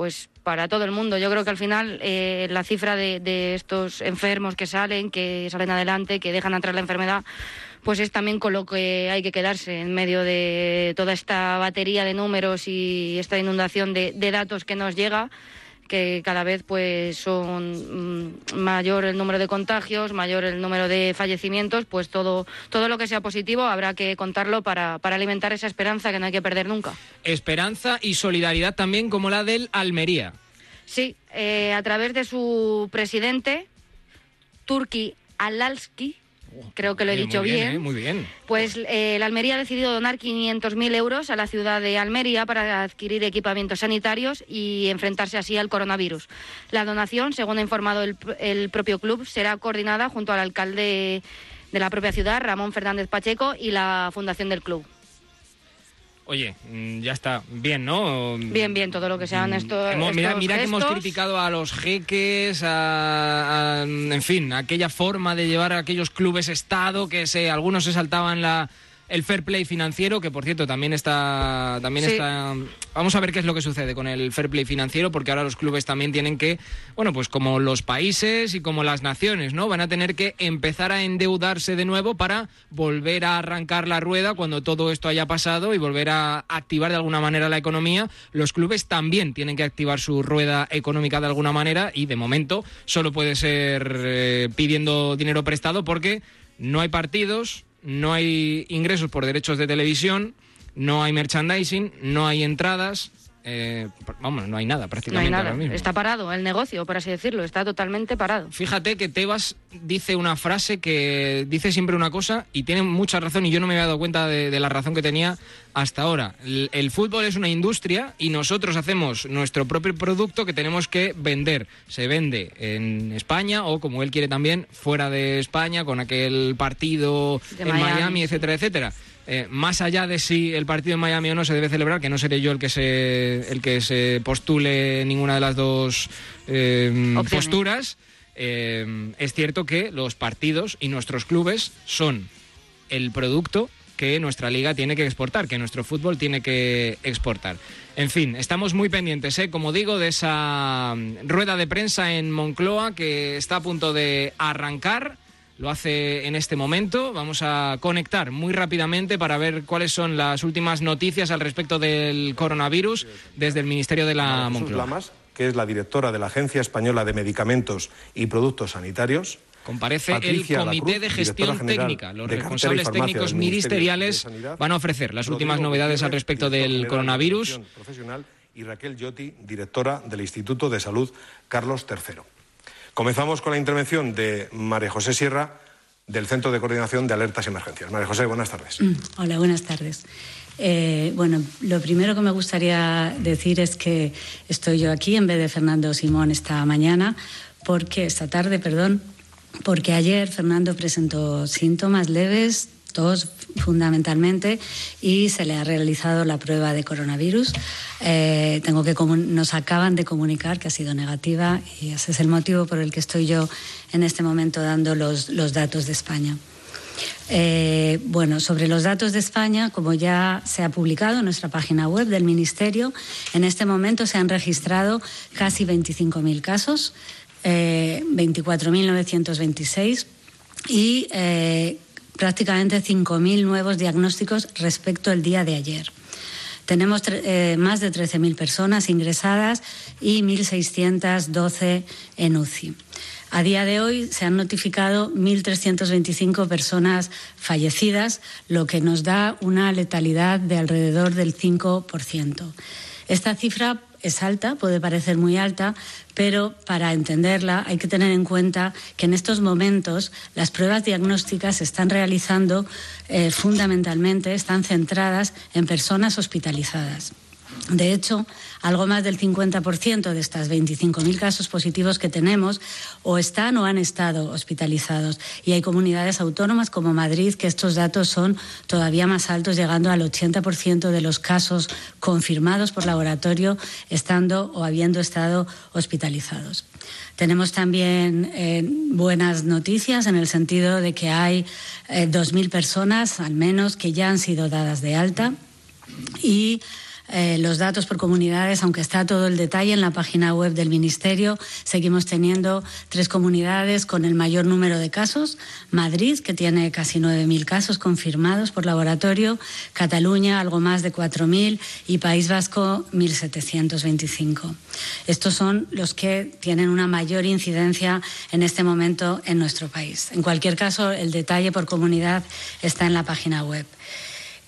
pues para todo el mundo. Yo creo que al final eh, la cifra de, estos enfermos que salen, que salen adelante, que dejan atrás la enfermedad, pues es también con lo que hay que quedarse en medio de toda esta batería de números y esta inundación de, de datos que nos llega que cada vez pues son mm, mayor el número de contagios, mayor el número de fallecimientos, pues todo, todo lo que sea positivo habrá que contarlo para, para alimentar esa esperanza que no hay que perder nunca.
Esperanza y solidaridad también como la del Almería.
Sí, eh, a través de su presidente, Turki Alalski, creo que lo he dicho
muy bien.
bien.
¿eh? Muy bien.
Pues eh, la Almería ha decidido donar 500.000 euros a la ciudad de Almería para adquirir equipamientos sanitarios y enfrentarse así al coronavirus. La donación, según ha informado el, el propio club, será coordinada junto al alcalde de la propia ciudad, Ramón Fernández Pacheco, y la fundación del club.
Oye, mm, ya está. Bien, ¿no?
Bien, bien, todo lo que sean estos.
Hemos- mira,
estos
mira que hemos criticado a los jeques, a, a- en fin, aquella forma de llevar a aquellos clubes Estado que se, algunos se saltaban la, el fair play financiero, que por cierto también está, también
Sí.
está. Vamos a ver qué es lo que sucede con el fair play financiero, porque ahora los clubes también tienen que, bueno, pues como los países y como las naciones, ¿no? Van a tener que empezar a endeudarse de nuevo para volver a arrancar la rueda cuando todo esto haya pasado y volver a activar de alguna manera la economía. Los clubes también tienen que activar su rueda económica de alguna manera y de momento solo puede ser eh, pidiendo dinero prestado porque no hay partidos, no hay ingresos por derechos de televisión, no hay merchandising, no hay entradas. Eh, vamos, no hay nada
No hay
prácticamente
nada.
ahora mismo.
Está parado el negocio, por así decirlo. Está totalmente parado.
Fíjate que Tebas dice una frase que dice siempre una cosa y tiene mucha razón y yo no me había dado cuenta de, de la razón que tenía hasta ahora. El, el fútbol es una industria y nosotros hacemos nuestro propio producto que tenemos que vender. Se vende en España o como él quiere también fuera de España con aquel partido
De
en
Miami.
Miami, etcétera, etcétera. Eh, más allá de si el partido en Miami o no se debe celebrar, que no seré yo el que se, el que se postule ninguna de las dos eh,
Opciones.
posturas, eh, es cierto que los partidos y nuestros clubes son el producto que nuestra liga tiene que exportar, que nuestro fútbol tiene que exportar. En fin, estamos muy pendientes, ¿eh? como digo, de esa mm, rueda de prensa en Moncloa que está a punto de arrancar. Lo hace en este momento. Vamos a conectar muy rápidamente para ver cuáles son las últimas noticias al respecto del coronavirus desde el Ministerio de la Moncloa.
Lamas, que es la directora de la Agencia Española de Medicamentos y Productos Sanitarios.
Comparece
Patricia
el Comité
Lacruz,
de Gestión Técnica. Los responsables técnicos ministeriales
Sanidad,
van a ofrecer las últimas
Rodrigo
novedades al respecto del
de
coronavirus.
Y Raquel Yotti, directora del Instituto de Salud Carlos III. Comenzamos con la intervención de María José Sierra, del Centro de Coordinación de Alertas y Emergencias. María José, buenas tardes.
Mm, Hola, buenas tardes. Eh, bueno, lo primero que me gustaría decir es que estoy yo aquí en vez de Fernando Simón esta mañana, porque esta tarde, perdón, porque ayer Fernando presentó síntomas leves, tos fundamentalmente, y se le ha realizado la prueba de coronavirus. Eh, tengo que nos acaban de comunicar que ha sido negativa y ese es el motivo por el que estoy yo en este momento dando los, los datos de España. Eh, bueno, sobre los datos de España, como ya se ha publicado en nuestra página web del Ministerio, en este momento se han registrado casi 25.000 casos, eh, 24.926 y eh, prácticamente 5.000 nuevos diagnósticos respecto al día de ayer. Tenemos eh, más de 13.000 personas ingresadas y 1.612 en UCI. A día de hoy se han notificado 1.325 personas fallecidas, lo que nos da una letalidad de alrededor del 5%. Esta cifra es alta, puede parecer muy alta, pero para entenderla hay que tener en cuenta que en estos momentos las pruebas diagnósticas se están realizando eh, fundamentalmente, están centradas en personas hospitalizadas. De hecho, algo más del 50% de estas 25.000 casos positivos que tenemos o están o han estado hospitalizados. Y hay comunidades autónomas como Madrid que estos datos son todavía más altos, llegando al 80% de los casos confirmados por laboratorio estando o habiendo estado hospitalizados. Tenemos también eh, buenas noticias en el sentido de que hay eh, 2.000 personas, al menos, que ya han sido dadas de alta y eh, los datos por comunidades, aunque está todo el detalle en la página web del Ministerio, seguimos teniendo tres comunidades con el mayor número de casos. Madrid, que tiene casi 9.000 casos confirmados por laboratorio, Cataluña, algo más de 4.000 y País Vasco, 1.725. Estos son los que tienen una mayor incidencia en este momento en nuestro país. En cualquier caso, el detalle por comunidad está en la página web.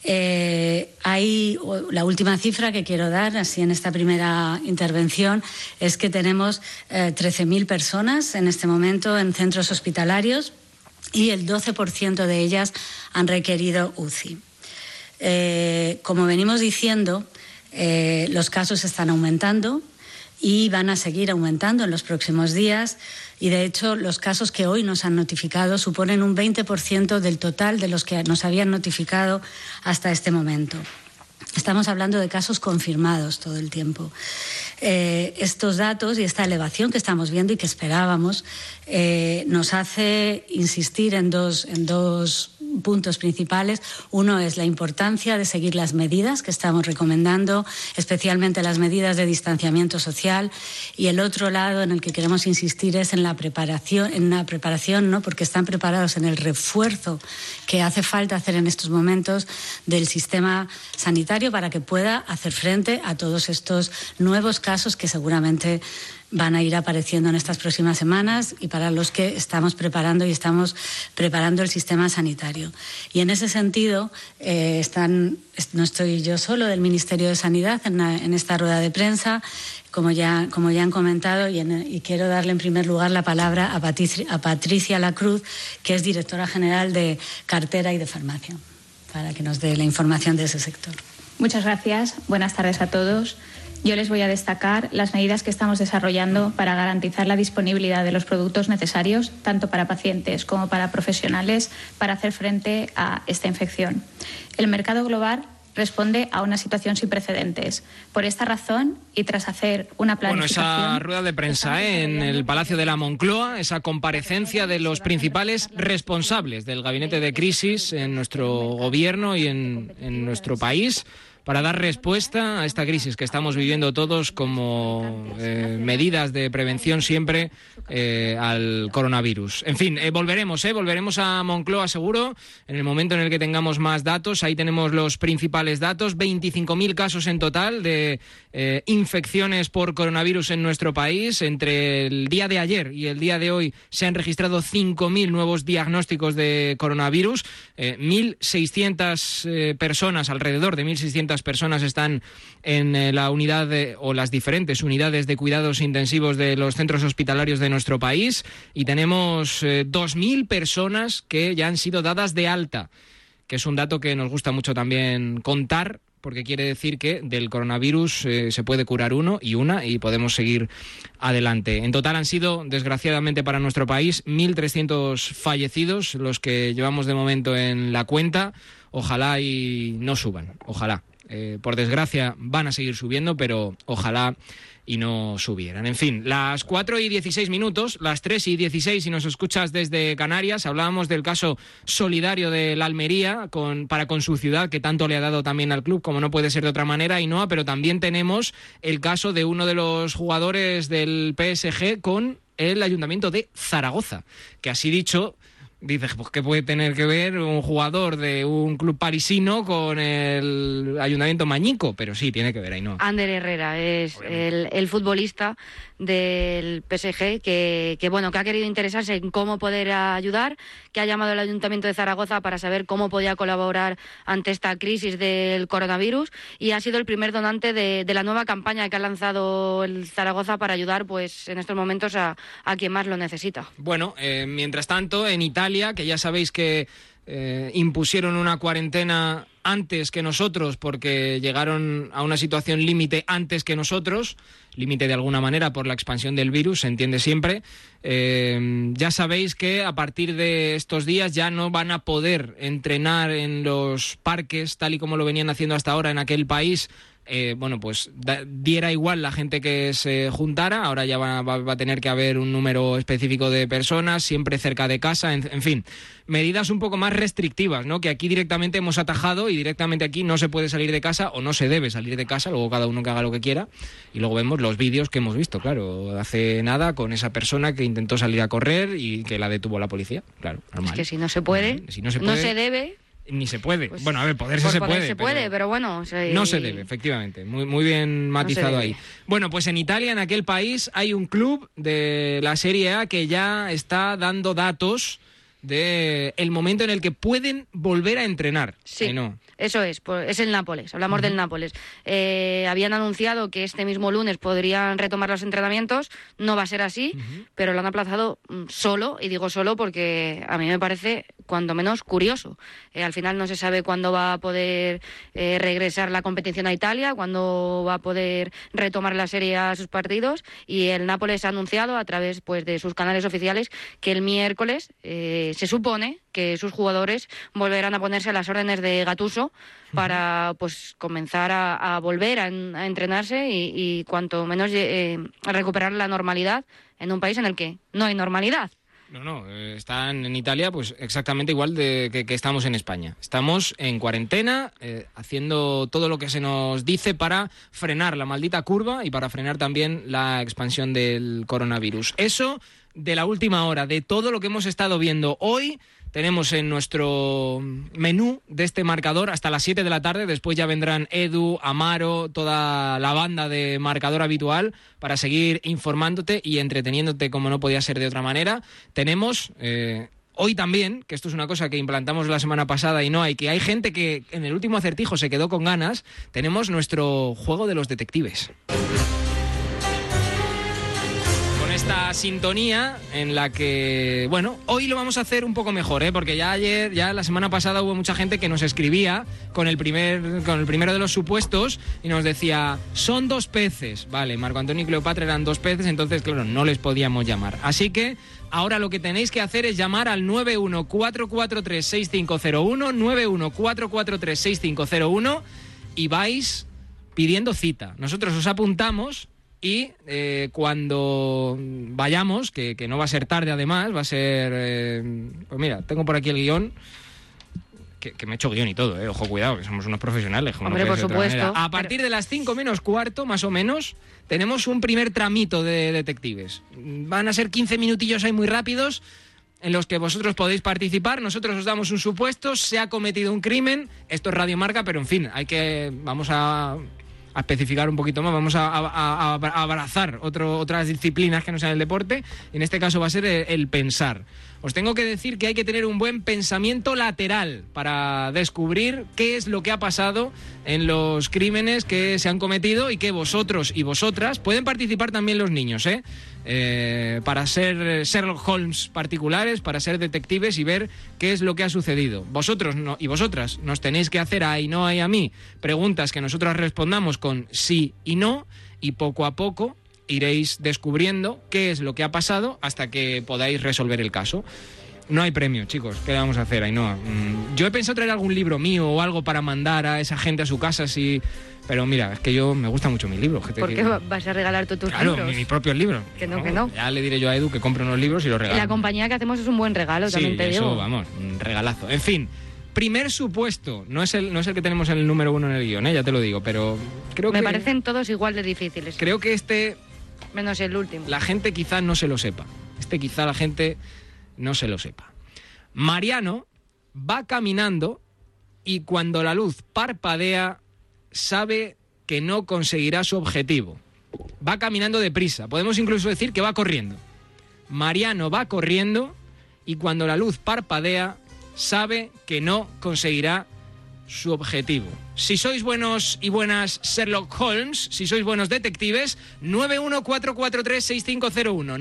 Eh, hay la última cifra que quiero dar, así en esta primera intervención, es que tenemos eh, 13.000 personas en este momento en centros hospitalarios y el 12% de ellas han requerido UCI. Eh, como venimos diciendo, eh, los casos están aumentando y van a seguir aumentando en los próximos días. Y de hecho, los casos que hoy nos han notificado suponen un 20% del total de los que nos habían notificado hasta este momento. Estamos hablando de casos confirmados todo el tiempo. Eh, estos datos y esta elevación que estamos viendo y que esperábamos eh, nos hace insistir en dos, en dos puntos principales. Uno es la importancia de seguir las medidas que estamos recomendando, especialmente las medidas de distanciamiento social. Y el otro lado en el que queremos insistir es en la preparación, en la preparación, ¿no? porque están preparados en el refuerzo que hace falta hacer en estos momentos del sistema sanitario para que pueda hacer frente a todos estos nuevos casos que seguramente van a ir apareciendo en estas próximas semanas y para los que estamos preparando y estamos preparando el sistema sanitario. Y en ese sentido, eh, están, no estoy yo solo del Ministerio de Sanidad en, en esta rueda de prensa, como ya, como ya han comentado, y, en, y, quiero darle en primer lugar la palabra a Patricia, a Patricia Lacruz, que es directora general de cartera y de farmacia, para que nos dé la información de ese sector.
Muchas gracias. Buenas tardes a todos. Yo les voy a destacar las medidas que estamos desarrollando para garantizar la disponibilidad de los productos necesarios, tanto para pacientes como para profesionales, para hacer frente a esta infección. El mercado global responde a una situación sin precedentes. Por esta razón, y tras hacer una planificación...
Bueno, esa rueda de prensa ¿eh? en el Palacio de la Moncloa, esa comparecencia de los principales responsables del gabinete de crisis en nuestro gobierno y en, en nuestro país para dar respuesta a esta crisis que estamos viviendo todos como eh, medidas de prevención siempre eh, al coronavirus. En fin, eh, volveremos, eh, volveremos a Moncloa seguro en el momento en el que tengamos más datos. Ahí tenemos los principales datos, 25.000 casos en total de infecciones por coronavirus en nuestro país. Entre el día de ayer y el día de hoy se han registrado 5.000 nuevos diagnósticos de coronavirus, 1.600 personas, alrededor de 1.600 personas están en eh, la unidad o las diferentes unidades de cuidados intensivos de los centros hospitalarios de nuestro país y tenemos eh, 2.000 personas que ya han sido dadas de alta, que es un dato que nos gusta mucho también contar porque quiere decir que del coronavirus eh, se puede curar uno y una y podemos seguir adelante. En total han sido, desgraciadamente para nuestro país, 1.300 fallecidos los que llevamos de momento en la cuenta. Ojalá y no suban, ojalá. Eh, por desgracia van a seguir subiendo, pero ojalá y no subieran. En fin, las 4 y 16 minutos, las 3 y 16 si nos escuchas desde Canarias, hablábamos del caso solidario de la Almería con, para con su ciudad, que tanto le ha dado también al club, como no puede ser de otra manera, y no, pero también tenemos el caso de uno de los jugadores del PSG con el ayuntamiento de Zaragoza, que así dicho dices, pues ¿qué puede tener que ver un jugador de un club parisino con el ayuntamiento mañico? Pero sí, tiene que ver ahí, ¿no?
Ander Herrera es el, el, futbolista del PSG que, que, bueno, que ha querido interesarse en cómo poder ayudar, que ha llamado al Ayuntamiento de Zaragoza para saber cómo podía colaborar ante esta crisis del coronavirus y ha sido el primer donante de, la nueva campaña que ha lanzado el Zaragoza para ayudar, pues, en estos momentos a, a quien más lo necesita.
Bueno, eh, mientras tanto, en Italia, que ya sabéis que eh, impusieron una cuarentena antes que nosotros porque llegaron a una situación límite antes que nosotros, límite de alguna manera por la expansión del virus, se entiende siempre. Eh, ya sabéis que a partir de estos días ya no van a poder entrenar en los parques tal y como lo venían haciendo hasta ahora en aquel país eh, bueno, pues da, diera igual la gente que se juntara, ahora ya va, va, va, a tener que haber un número específico de personas, siempre cerca de casa, en, en, fin, medidas un poco más restrictivas, ¿no? Que aquí directamente hemos atajado y directamente aquí no se puede salir de casa o no se debe salir de casa, luego cada uno que haga lo que quiera y luego vemos los vídeos que hemos visto, claro, hace nada con esa persona que intentó salir a correr y que la detuvo la policía, claro, normal.
Es que si no se puede,
si no se, puede,
no se debe
ni se puede. Pues, bueno, a ver, poderse se puede.
Se puede, pero, pero bueno.
No se debe, efectivamente. Muy, muy bien matizado no ahí. Bueno, pues en Italia, en aquel país, hay un club de la Serie A que ya está dando datos de el momento en el que pueden volver a entrenar.
Sí.
no.
Eso es, pues, es el Nápoles, hablamos del Nápoles. Eh, habían anunciado que este mismo lunes podrían retomar los entrenamientos, no va a ser así, pero lo han aplazado mm, solo, y digo solo porque a mí me parece cuando menos curioso. Eh, al final no se sabe cuándo va a poder eh, regresar la competición a Italia, cuándo va a poder retomar la serie a sus partidos, y el Nápoles ha anunciado a través pues, de sus canales oficiales que el miércoles eh, se supone que sus jugadores volverán a ponerse a las órdenes de Gatuso para pues comenzar a, a volver a, en- a entrenarse y, y cuanto menos eh, a recuperar la normalidad en un país en el que no hay normalidad.
No, no, eh, están en Italia pues exactamente igual de que, que estamos en España. Estamos en cuarentena, eh, haciendo todo lo que se nos dice para frenar la maldita curva y para frenar también la expansión del coronavirus. Eso de la última hora, de todo lo que hemos estado viendo hoy. Tenemos en nuestro menú de este marcador hasta las 7 de la tarde. Después ya vendrán Edu, Amaro, toda la banda de marcador habitual para seguir informándote y entreteniéndote como no podía ser de otra manera. Tenemos eh, hoy también, que esto es una cosa que implantamos la semana pasada y no hay, que hay gente que en el último acertijo se quedó con ganas. Tenemos nuestro juego de los detectives. Sintonía en la que, bueno, hoy lo vamos a hacer un poco mejor, ¿eh? porque ya ayer, ya la semana pasada hubo mucha gente que nos escribía con el, primer, con el primero de los supuestos y nos decía, son dos peces. Vale, Marco Antonio y Cleopatra eran dos peces, entonces, claro, no les podíamos llamar. Así que ahora lo que tenéis que hacer es llamar al 914436501, 914436501 y vais pidiendo cita. Nosotros os apuntamos y eh, cuando vayamos, que, que no va a ser tarde además, va a ser... eh, pues mira, tengo por aquí el guion. Que, que me he hecho guion y todo, eh. ojo, cuidado, que somos unos profesionales. no
Hombre, por supuesto.
A partir de las 5 menos cuarto, más o menos, tenemos un primer tramito de detectives. Van a ser 15 minutillos ahí muy rápidos en los que vosotros podéis participar. Nosotros os damos un supuesto, se ha cometido un crimen. Esto es Radio Marca, pero en fin, hay que. Vamos a, a especificar un poquito más, vamos a, abrazar otro- otras disciplinas que no sean el deporte. En este caso va a ser el, el pensar. Os tengo que decir que hay que tener un buen pensamiento lateral para descubrir qué es lo que ha pasado en los crímenes que se han cometido y que vosotros y vosotras pueden participar también los niños, ¿eh? Eh, para ser Sherlock Holmes particulares, para ser detectives y ver qué es lo que ha sucedido. Vosotros no- y vosotras nos tenéis que hacer a Ainhoa y a mí preguntas que nosotros respondamos con sí y no y poco a poco iréis descubriendo qué es lo que ha pasado hasta que podáis resolver el caso. No hay premio, chicos. ¿Qué le vamos a hacer, Ainhoa? Mm, Yo he pensado traer algún libro mío o algo para mandar a esa gente a su casa, sí. Pero mira, es que yo me gustan mucho mis libros.
¿Por qué
digo.
vas a regalar tú tus
Claro,
libros?
mi- mis propios libros.
Que no, que no.
Ya le diré yo a Edu que compre unos libros y los regale.
La compañía que hacemos es un buen regalo,
Sí,
también te
eso,
digo.
vamos, un regalazo. En fin, primer supuesto. No es el, no es el que tenemos en el número uno en el guion, ¿eh? ya te lo digo, pero creo
Me
que...
parecen todos igual de difíciles.
Creo que este
Menos el último.
la gente quizá no se lo sepa. Este quizá la gente no se lo sepa. Mariano va caminando y cuando la luz parpadea sabe que no conseguirá su objetivo. Va caminando deprisa. Podemos incluso decir que va corriendo. Mariano va corriendo y cuando la luz parpadea sabe que no conseguirá su objetivo. Si sois buenos y buenas Sherlock Holmes, si sois buenos detectives, 914436501,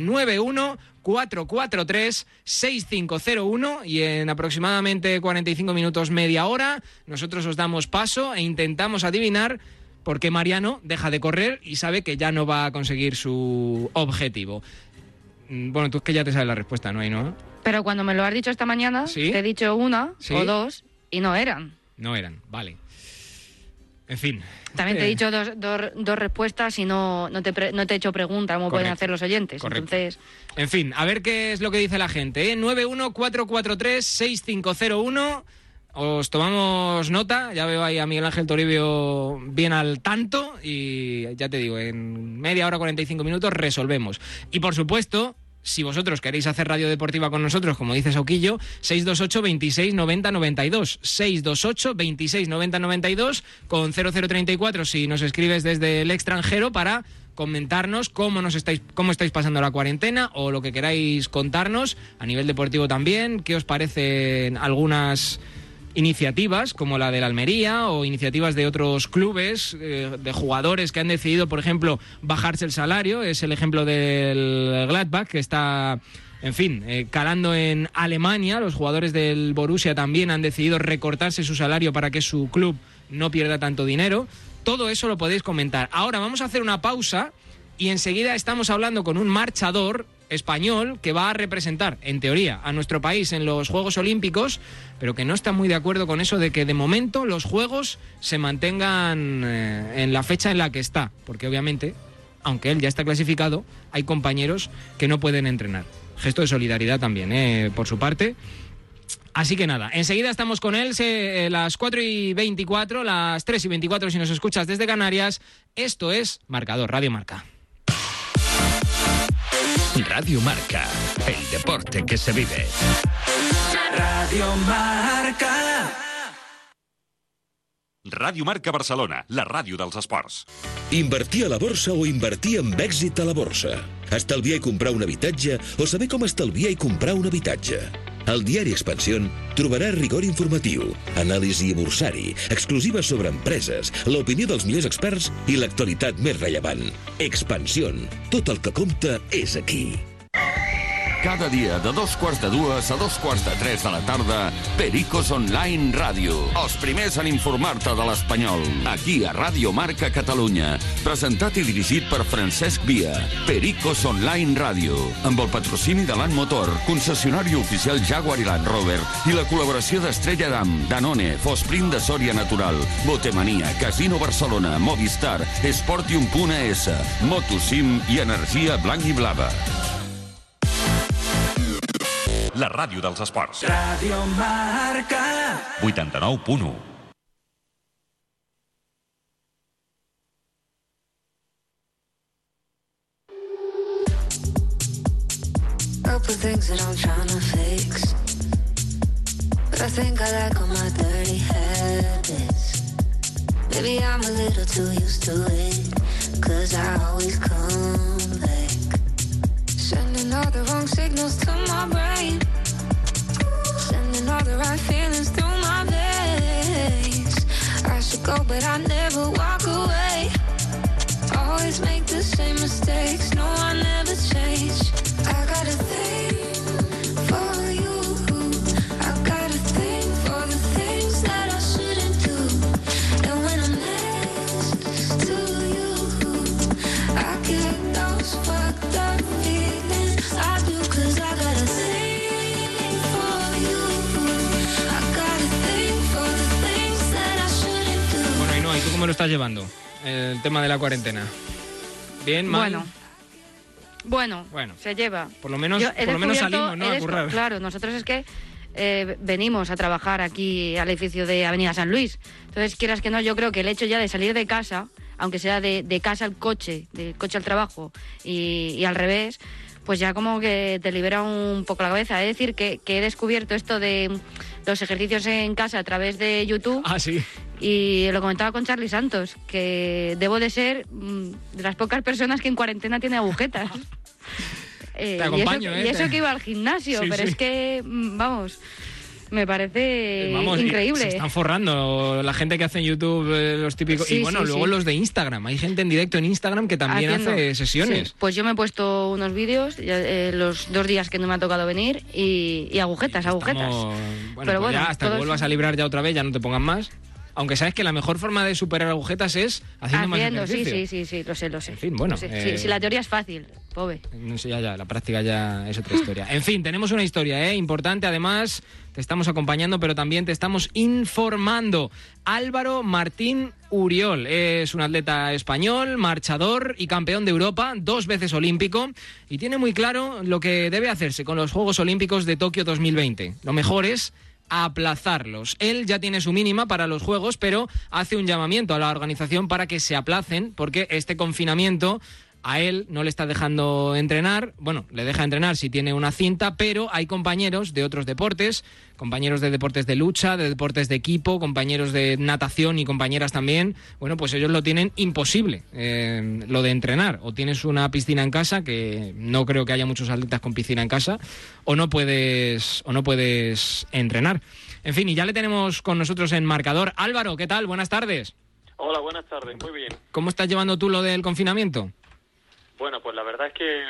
914436501 y en aproximadamente 45 minutos, media hora, nosotros os damos paso e intentamos adivinar por qué Mariano deja de correr y sabe que ya no va a conseguir su objetivo. Mm, Bueno, tú es que ya te sabes la respuesta, ¿no? Ahí, ¿no?
Pero cuando me lo has dicho esta mañana,
¿Sí?
te he dicho una
¿Sí?
o dos y no eran.
No eran, vale. En fin.
También te he
Eh,
dicho dos, dos- dos respuestas y no, no, te pre- no te he hecho pregunta como pueden hacer los oyentes.
correcto.
Entonces,
En fin, a ver qué es lo que dice la gente. ¿eh? 914436501. Os tomamos nota. Ya veo ahí a Miguel Ángel Toribio bien al tanto. Y ya te digo, en media hora, 45 minutos resolvemos. Y por supuesto. Si vosotros queréis hacer radio deportiva con nosotros, como dice Sauquillo, 628 26 90 92. 628 26 90 92 con 0034 si nos escribes desde el extranjero para comentarnos cómo nos estáis, cómo estáis pasando la cuarentena o lo que queráis contarnos a nivel deportivo también, qué os parecen algunas iniciativas como la de la Almería o iniciativas de otros clubes, eh, de jugadores que han decidido, por ejemplo, bajarse el salario. Es el ejemplo del Gladbach, que está, en fin, eh, calando en Alemania. Los jugadores del Borussia también han decidido recortarse su salario para que su club no pierda tanto dinero. Todo eso lo podéis comentar. Ahora vamos a hacer una pausa y enseguida estamos hablando con un marchador español que va a representar, en teoría, a nuestro país en los Juegos Olímpicos, pero que no está muy de acuerdo con eso de que de momento los Juegos se mantengan eh, en la fecha en la que está, porque obviamente, aunque él ya está clasificado, hay compañeros que no pueden entrenar. Gesto de solidaridad también, eh, por su parte. Así que nada, enseguida estamos con él, eh, las 4 y 24, las 3 y 24 si nos escuchas desde Canarias. Esto es Marcador, Radio Marca.
Radio Marca, el deporte que se vive.
Radio Marca.
Ràdio Marca Barcelona, la ràdio dels esports.
Invertir a la borsa o invertir amb èxit a la borsa. Estalviar i comprar un habitatge o saber com estalviar i comprar un habitatge. Al diari Expansión trobaràs rigor informatiu, anàlisi bursari, exclusiva sobre empreses, l'opinió dels millors experts i l'actualitat més rellevant. Expansión. Tot el que compta és aquí.
Cada dia de dos quarts de dues a dos quarts de tres de la tarda, Pericos Online Ràdio. Els primers en informar-te de l'espanyol. Aquí a Ràdio Marca Catalunya. Presentat i dirigit per Francesc Via. Pericos Online Ràdio. Amb el patrocini de l'An Motor, concessionari oficial Jaguar i Land Rover i la col·laboració d'Estrella Damm, Danone, Fosprin de Sòria Natural, Botemania, Casino Barcelona, Movistar, Esportium.es, Motosim i Energia Blanc i Blava. La ràdio dels esports.
Radio Marca.
89.1
Couple things that I'm trying to fix. But I think I like all my dirty habits. Maybe I'm a little too used to it. Cause I always come back. Sending all the wrong signals to my brain. Sending all the right feelings through my veins. I should go, but I never walk away. Always make the same mistakes. No, I
cómo lo estás llevando? El tema de la cuarentena. ¿Bien, mal?
Bueno. Bueno,
Bueno.
se lleva.
Por lo menos, por lo menos salimos, ¿no? A currar.
Claro, nosotros es que eh, venimos a trabajar aquí al edificio de Avenida San Luis. Entonces, quieras que no, yo creo que el hecho ya de salir de casa, aunque sea de, de casa al coche, del coche al trabajo y, y al revés, pues ya como que te libera un poco la cabeza. Es decir, que, que he descubierto esto de los ejercicios en casa a través de YouTube.
Ah, sí.
Y lo comentaba con Charlie Santos, que debo de ser mm, de las pocas personas que en cuarentena tiene agujetas. Eh, y
acompaño,
eso,
¿eh?
Y eso
Te-
que iba al gimnasio,
Sí,
pero
sí.
es que, mm, vamos, me parece
Vamos, y
increíble.
Se están forrando la gente que hace en YouTube eh, los típicos. y
Sí,
bueno,
sí,
luego
sí.
los de Instagram. Hay gente en directo en Instagram que también
Haciendo.
hace sesiones.
Sí, Pues yo me he puesto unos vídeos ya, eh, los dos días que no me ha tocado venir y, y agujetas, agujetas.
Bueno,
Pero
pues
bueno,
ya hasta que vuelvas a librar ya otra vez, ya no te pongan más. Aunque sabes que la mejor forma de superar agujetas es haciendo,
Haciendo,
más
sí,
ejercicio.
sí, sí, sí, lo sé, lo sé.
En fin, bueno,
sé.
eh,
Sí, si la teoría es fácil, pobre.
No sé, ya, ya, la práctica ya es otra historia. En fin, tenemos una historia ¿eh? importante, además, te estamos acompañando, pero también te estamos informando. Álvaro Martín Uriol es un atleta español, marchador y campeón de Europa, dos veces olímpico, y tiene muy claro lo que debe hacerse con los Juegos Olímpicos de Tokio 2020. Lo mejor es aplazarlos. Él ya tiene su mínima para los Juegos, pero hace un llamamiento a la organización para que se aplacen, porque este confinamiento a él no le está dejando entrenar, bueno, le deja entrenar si tiene una cinta, pero hay compañeros de otros deportes, compañeros de deportes de lucha, de deportes de equipo, compañeros de natación y compañeras también, bueno, pues ellos lo tienen imposible, eh, lo de entrenar. O tienes una piscina en casa, que no creo que haya muchos atletas con piscina en casa, o no puedes, o no puedes entrenar. En fin, y ya le tenemos con nosotros en marcador. Álvaro, ¿qué tal? Buenas tardes.
Hola, buenas tardes, muy bien.
¿Cómo estás llevando tú lo del confinamiento?
Bueno, pues la verdad es que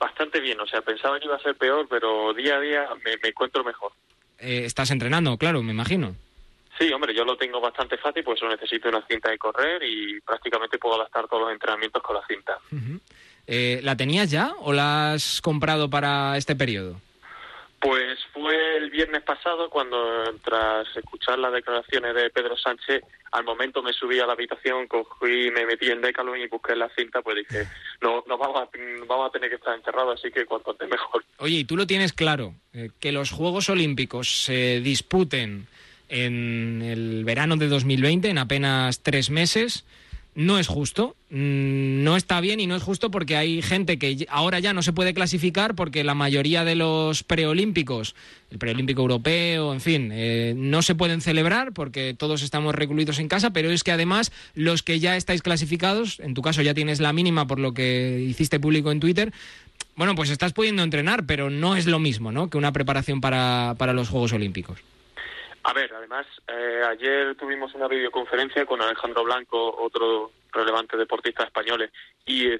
bastante bien, o sea, pensaba que iba a ser peor, pero día a día me, me encuentro mejor.
Eh, estás entrenando, claro, me imagino.
Sí, hombre, yo lo tengo bastante fácil, pues solo necesito una cinta de correr y prácticamente puedo gastar todos los entrenamientos con la cinta.
Eh, ¿La tenías ya o la has comprado para este periodo?
Pues fue el viernes pasado cuando, tras escuchar las declaraciones de Pedro Sánchez, al momento me subí a la habitación, cogí, me metí en Decathlon y busqué la cinta, pues dije, no, no vamos a, vamos a tener que estar encerrados, así que cuanto antes mejor.
Oye, y tú lo tienes claro, eh, que los Juegos Olímpicos se disputen en el verano de 2020, en apenas tres meses, no es justo, mm, no está bien y no es justo porque hay gente que ahora ya no se puede clasificar porque la mayoría de los preolímpicos, el preolímpico europeo, en fin, eh, no se pueden celebrar porque todos estamos recluidos en casa, pero es que además los que ya estáis clasificados, en tu caso ya tienes la mínima por lo que hiciste público en Twitter, bueno, pues estás pudiendo entrenar, pero no es lo mismo, ¿no? Que una preparación para, para los Juegos Olímpicos.
A ver, además, eh, ayer tuvimos una videoconferencia con Alejandro Blanco, otro relevante deportista español, y eh,